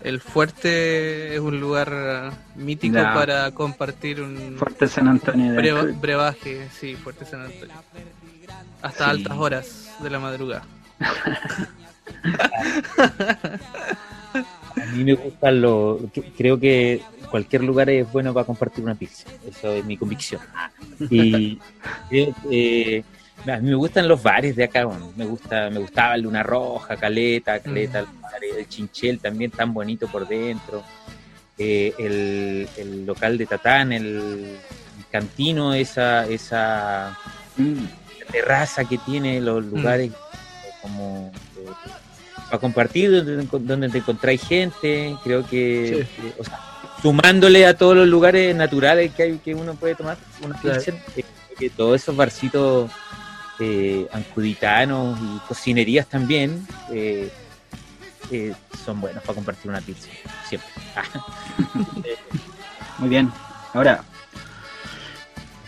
el Fuerte es un lugar mítico para compartir un Fuerte San Antonio de brebaje, sí, Fuerte San Antonio. Hasta Sí. altas horas de la madrugada. [LAUGHS] A mí me gustan los. Creo que cualquier lugar es bueno para compartir una pizza. Eso es mi convicción. Y creo [LAUGHS] que, a mí me gustan los bares de acá. bueno. Me gusta, me gustaba el Luna Roja, Caleta, Caleta, el, bar, el Chinchel también tan bonito por dentro. Eh, el, el local de Tatán, el, el Cantino, esa, esa Mm, terraza que tiene los lugares como eh, para compartir donde, donde te encontráis gente creo que eh, o sea, sumándole a todos los lugares naturales que hay que uno puede tomar una Claro. eh, creo que todos esos barcitos eh, ancuditanos y cocinerías también eh, eh, son buenos para compartir una pizza siempre [LAUGHS] Muy bien. Ahora,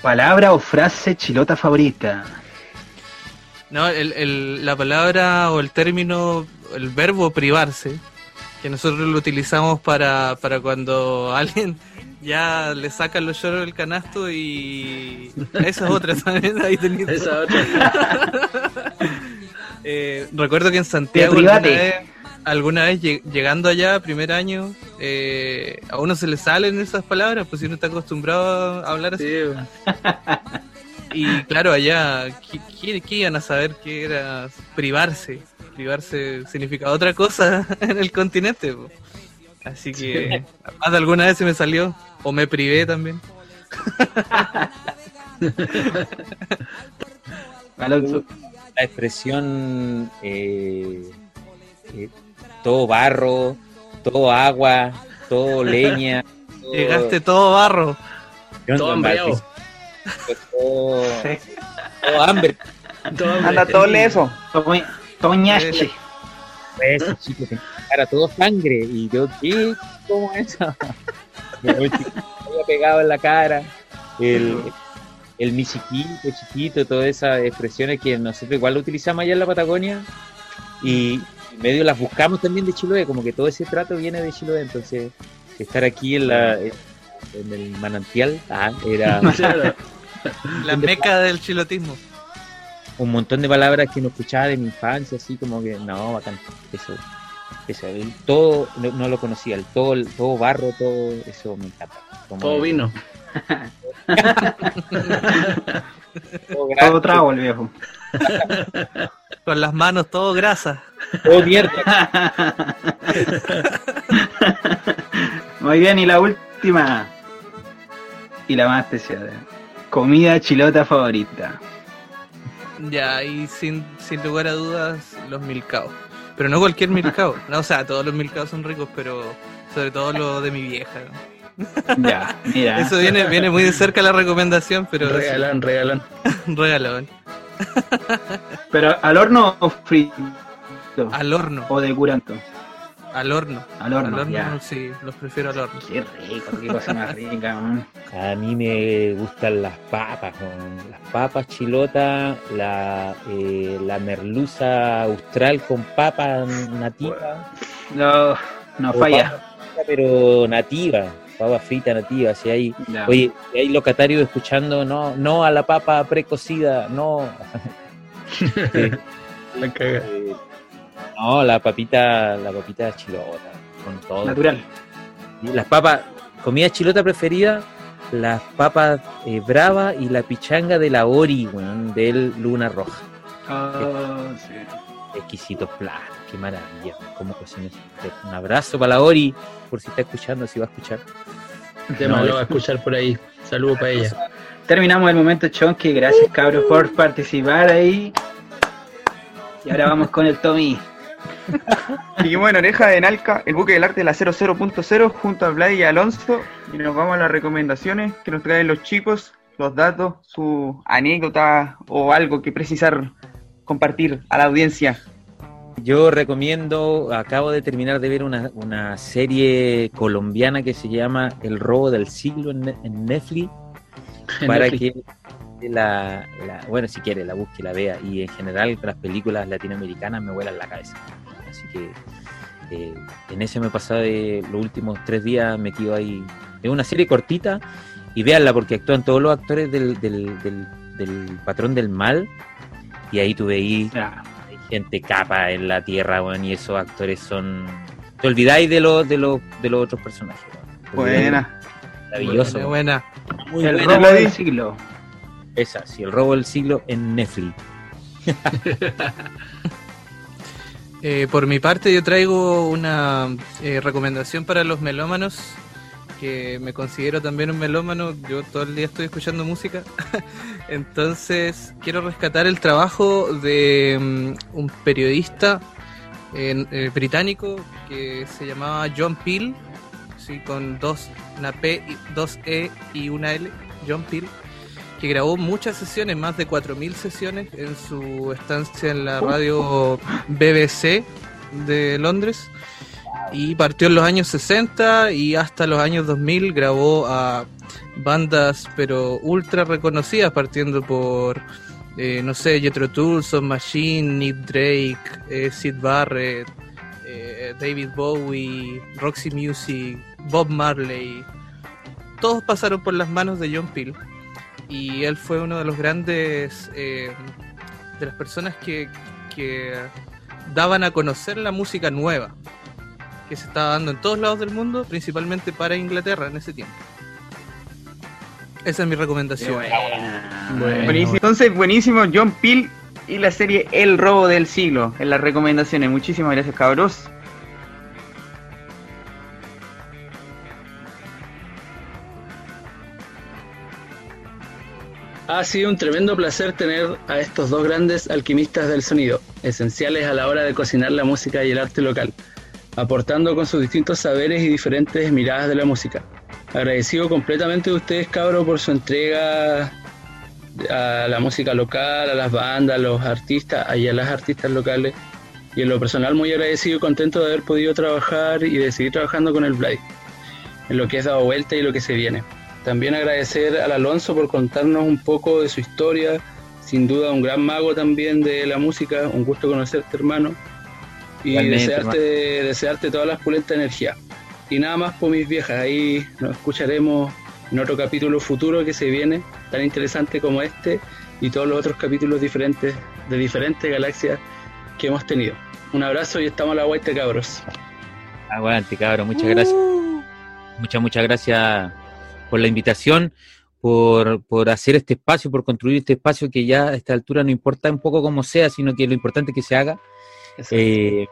palabra o frase chilota favorita. No, el, el- la palabra o el término, el verbo privarse, que nosotros lo utilizamos para, para cuando [LAUGHS] alguien ya le sacan los lloros del canasto y esa es otra [LAUGHS] también ahí. Esa otra. [LAUGHS] Eh, recuerdo que en Santiago alguna vez, alguna vez lleg- llegando allá, primer año, eh, a uno se le salen esas palabras, pues si uno está acostumbrado a hablar así. Y claro, allá, ¿qué, qué- qué iban a saber que era privarse? Privarse significa otra cosa [LAUGHS] en el continente. po. Así que más de alguna vez se me salió, o me privé también. [LAUGHS] Alonso. La expresión eh, eh, todo barro, todo agua, todo leña. todo- Llegaste todo barro. Yo Todo hambriado. todo, todo hambre. Anda todo leso. Toña- Toñache. Eso, chicos, en mi cara todo sangre. Y yo, ¿qué? ¿Cómo es eso? [LAUGHS] Me había pegado en la cara. El, el mi chiquito, chiquito, todas esas expresiones que nosotros igual lo utilizamos allá en la Patagonia. Y medio las buscamos también de Chiloé, como que todo ese trato viene de Chiloé. Entonces, estar aquí en, la, en el manantial ah, era Claro. [LAUGHS] La meca del chilotismo. Un montón de palabras que no escuchaba de mi infancia, así como que, no, bacán, eso, eso, el todo, no, no lo conocía, el todo, el todo barro, todo, eso me encanta. Como Todo vino. todo [LAUGHS] Todo trago el viejo. [LAUGHS] Con las manos todo grasa. todo mierda. [LAUGHS] Muy bien, y la última. Y la más especial. Comida chilota favorita. Ya, y sin, sin lugar a dudas, los milcaos. Pero no cualquier milcao. [LAUGHS] No, o sea, todos los milcaos son ricos, pero sobre todo los de mi vieja. Ya, mira. [LAUGHS] Eso viene, viene muy de cerca la recomendación, pero Regalón, regalón. [LAUGHS] regalón. Pero al horno o frito. Al horno, O de curanto. Al horno. Al horno, Al horno, ya. sí, los prefiero al horno. Qué rico, qué cosa más [LAUGHS] rica, man. A mí me gustan las papas, las papas chilota, la, eh, la merluza austral con papa nativa. No, no o falla. frita, pero nativa, papa frita nativa, si hay. Oye, si hay locatarios escuchando, no, no a la papa precocida, no. [LAUGHS] La caga. eh, no, la papita, la papita chilota, con todo. Natural. Las papas, comida chilota preferida, las papas eh, brava y la pichanga de la Ori, weón, del Luna Roja. Oh, sí. Exquisitos platos, qué maravilla, cómo cocina. Un abrazo para la Ori, por si está escuchando, si va a escuchar. Tema No, lo va a escuchar por ahí. Saludos para ella. Terminamos el momento chonky. Gracias, cabros, por participar ahí. Y ahora vamos con el Tommy. [LAUGHS] Seguimos en Oreja de Nalca, el buque del arte de la 00.0 junto a Vlad y Alonso. Y nos vamos a las recomendaciones que nos traen los chicos, los datos, su anécdota o algo que precisar compartir a la audiencia. Yo recomiendo, acabo de terminar de ver una, una serie colombiana que se llama El robo del siglo en, Ne- en Netflix, En para Netflix. que la, la- bueno, si quiere, la busque, la vea. Y en general las películas latinoamericanas me vuelan la cabeza. Que eh, en ese me he pasado de los últimos tres días metido ahí. Es una serie cortita y véanla porque actúan todos los actores del, del, del, del patrón del mal. Y ahí tú veís Ya. hay gente capa en la tierra, y esos actores son. Te olvidáis de los de los de los otros personajes. Buena. Maravilloso. Buena, weón. buena. Muy el buena. robo del siglo. Esa, sí, el robo del siglo en Netflix. [LAUGHS] Eh, por mi parte, yo traigo una eh, recomendación para los melómanos, que me considero también un melómano. Yo todo el día estoy escuchando música. [LAUGHS] Entonces, quiero rescatar el trabajo de mm, un periodista eh, británico que se llamaba John Peel, sí, con dos, una P, dos E y una L, John Peel, que grabó muchas sesiones, más de 4.000 sesiones en su estancia en la radio BBC de Londres. Y partió en los años 60 y hasta los años 2000 grabó a bandas pero ultra reconocidas, partiendo por, eh, no sé, Jethro Tull, Son Machine, Nick Drake, eh, Sid Barrett, eh, David Bowie, Roxy Music, Bob Marley. Todos pasaron por las manos de John Peel y él fue uno de los grandes, eh, de las personas que, que daban a conocer la música nueva que se estaba dando en todos lados del mundo, principalmente para Inglaterra en ese tiempo. Esa es mi recomendación. Buenísimo. Entonces, buenísimo, John Peel y la serie El robo del siglo en las recomendaciones. Muchísimas gracias, cabros. Ha sido un tremendo placer tener a estos dos grandes alquimistas del sonido, esenciales a la hora de cocinar la música y el arte local, aportando con sus distintos saberes y diferentes miradas de la música. Agradecido completamente de ustedes, cabros, por su entrega a la música local, a las bandas, a los artistas y a las artistas locales. Y en lo personal muy agradecido y contento de haber podido trabajar y de seguir trabajando con el Blade, en lo que es dado vuelta y lo que se viene. También agradecer al Alonso por contarnos un poco de su historia, sin duda un gran mago también de la música, un gusto conocerte hermano y desearte, desearte todas las pulentas energías. Y nada más por mis viejas, ahí nos escucharemos en otro capítulo futuro que se viene, tan interesante como este y todos los otros capítulos diferentes de diferentes galaxias que hemos tenido. Un abrazo y estamos a la vuelta, cabros. Aguante, cabrón, muchas gracias. Muchas, muchas gracias por la invitación, por, por hacer este espacio, por construir este espacio que ya a esta altura no importa un poco cómo sea, sino que lo importante es que se haga. Eh,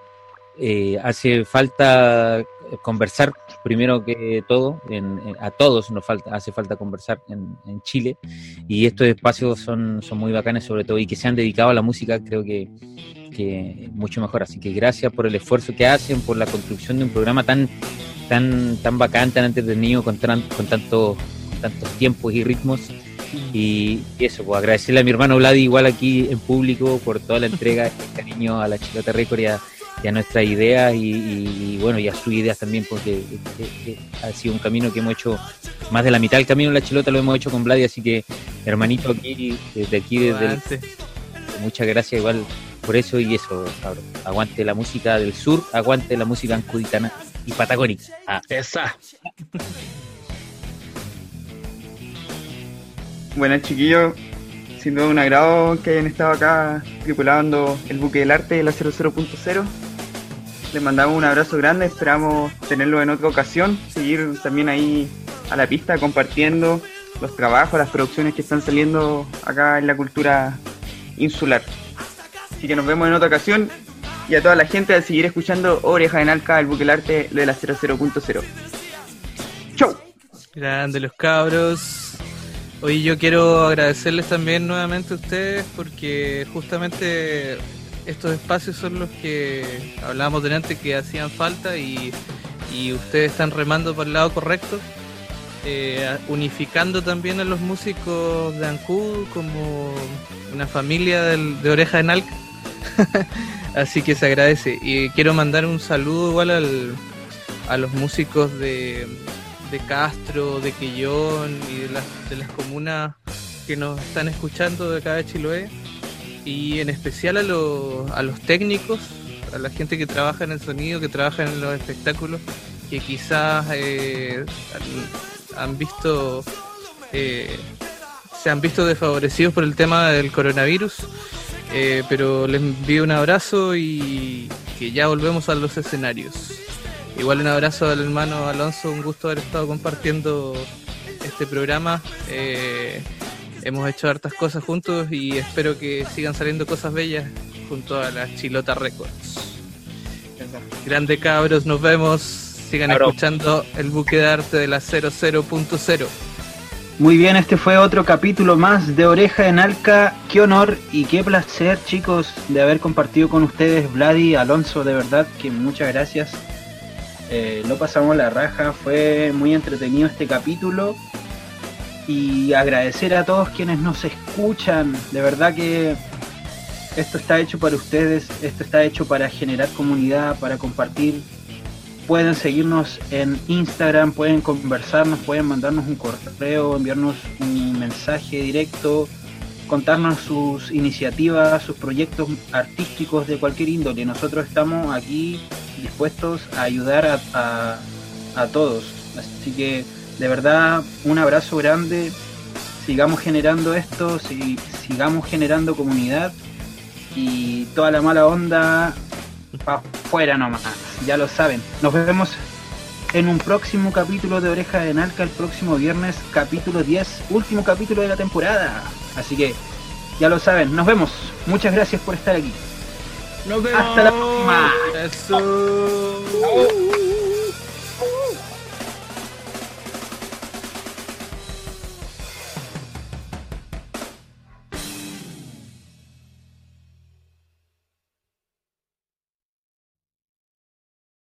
eh, hace falta conversar primero que todo, en- en- a todos nos falta, hace falta conversar en, en Chile y estos espacios son, son muy bacanes sobre todo y que se han dedicado a la música creo que, que mucho mejor. Así que gracias por el esfuerzo que hacen, por la construcción de un programa tan tan tan bacán, tan entretenido, con, tan- con, tanto, con tantos tiempos y ritmos. Y eso, pues agradecerle a mi hermano Vladi igual aquí en público por toda la entrega, [LAUGHS] el cariño a la Chilota Record y a, y a nuestras ideas y, y, bueno, y a sus ideas también, porque que- que ha sido un camino que hemos hecho, más de la mitad del camino en la Chilota lo hemos hecho con Vladi, así que hermanito aquí, desde aquí, desde el, muchas gracias igual por eso y eso, cabrón. Aguante la música del sur, aguante la música ancuditana y patagónica. Ah. Esa. Buenas chiquillos, sin duda un agrado que hayan estado acá tripulando el buque del arte de la 00.0. Les mandamos un abrazo grande, esperamos tenerlo en otra ocasión, seguir también ahí a la pista compartiendo los trabajos, las producciones que están saliendo acá en la cultura insular. Así que nos vemos en otra ocasión y a toda la gente a seguir escuchando Oreja en Alca, el buque del arte de la 00.0. ¡Chau! Grande los cabros. Hoy yo quiero agradecerles también nuevamente a ustedes porque justamente estos espacios son los que hablábamos delante que hacían falta y, y ustedes están remando por el lado correcto, eh, unificando también a los músicos de Ancud como una familia del- de Oreja en Alca. [LAUGHS] Así que se agradece. Y quiero mandar un saludo igual al, a los músicos de, de Castro, de Quillón y de las, comunas que nos están escuchando de acá de Chiloé. Y en especial a los, a los técnicos, a la gente que trabaja en el sonido, que trabaja en los espectáculos, que quizás eh, han, han visto eh, se han visto desfavorecidos por el tema del coronavirus. Eh, pero les envío un abrazo y que ya volvemos a los escenarios. Igual un abrazo al hermano Alonso, un gusto haber estado compartiendo este programa. Eh, hemos hecho hartas cosas juntos y espero que sigan saliendo cosas bellas junto a la Chilota Records. Grande cabros, nos vemos. Sigan escuchando el buque de arte de la 00.0. Muy bien, este fue otro capítulo más de Oreja en Alca. Qué honor y qué placer, chicos, de haber compartido con ustedes, Vladi, Alonso, de verdad que muchas gracias. Eh, lo pasamos la raja, fue muy entretenido este capítulo. Y agradecer a todos quienes nos escuchan, de verdad que esto está hecho para ustedes, esto está hecho para generar comunidad, para compartir pueden seguirnos en Instagram, pueden conversarnos, pueden mandarnos un correo, enviarnos un mensaje directo, contarnos sus iniciativas, sus proyectos artísticos de cualquier índole. Nosotros estamos aquí dispuestos a ayudar a, a- todos. Así que de verdad un abrazo grande, sigamos generando esto, si- sigamos generando comunidad y toda la mala onda para afuera nomás, ya lo saben. Nos vemos en un próximo capítulo de Oreja de Nalca el próximo viernes, capítulo 10, último capítulo de la temporada. Así que ya lo saben, nos vemos. Muchas gracias por estar aquí. Nos vemos. Hasta la próxima. Eso.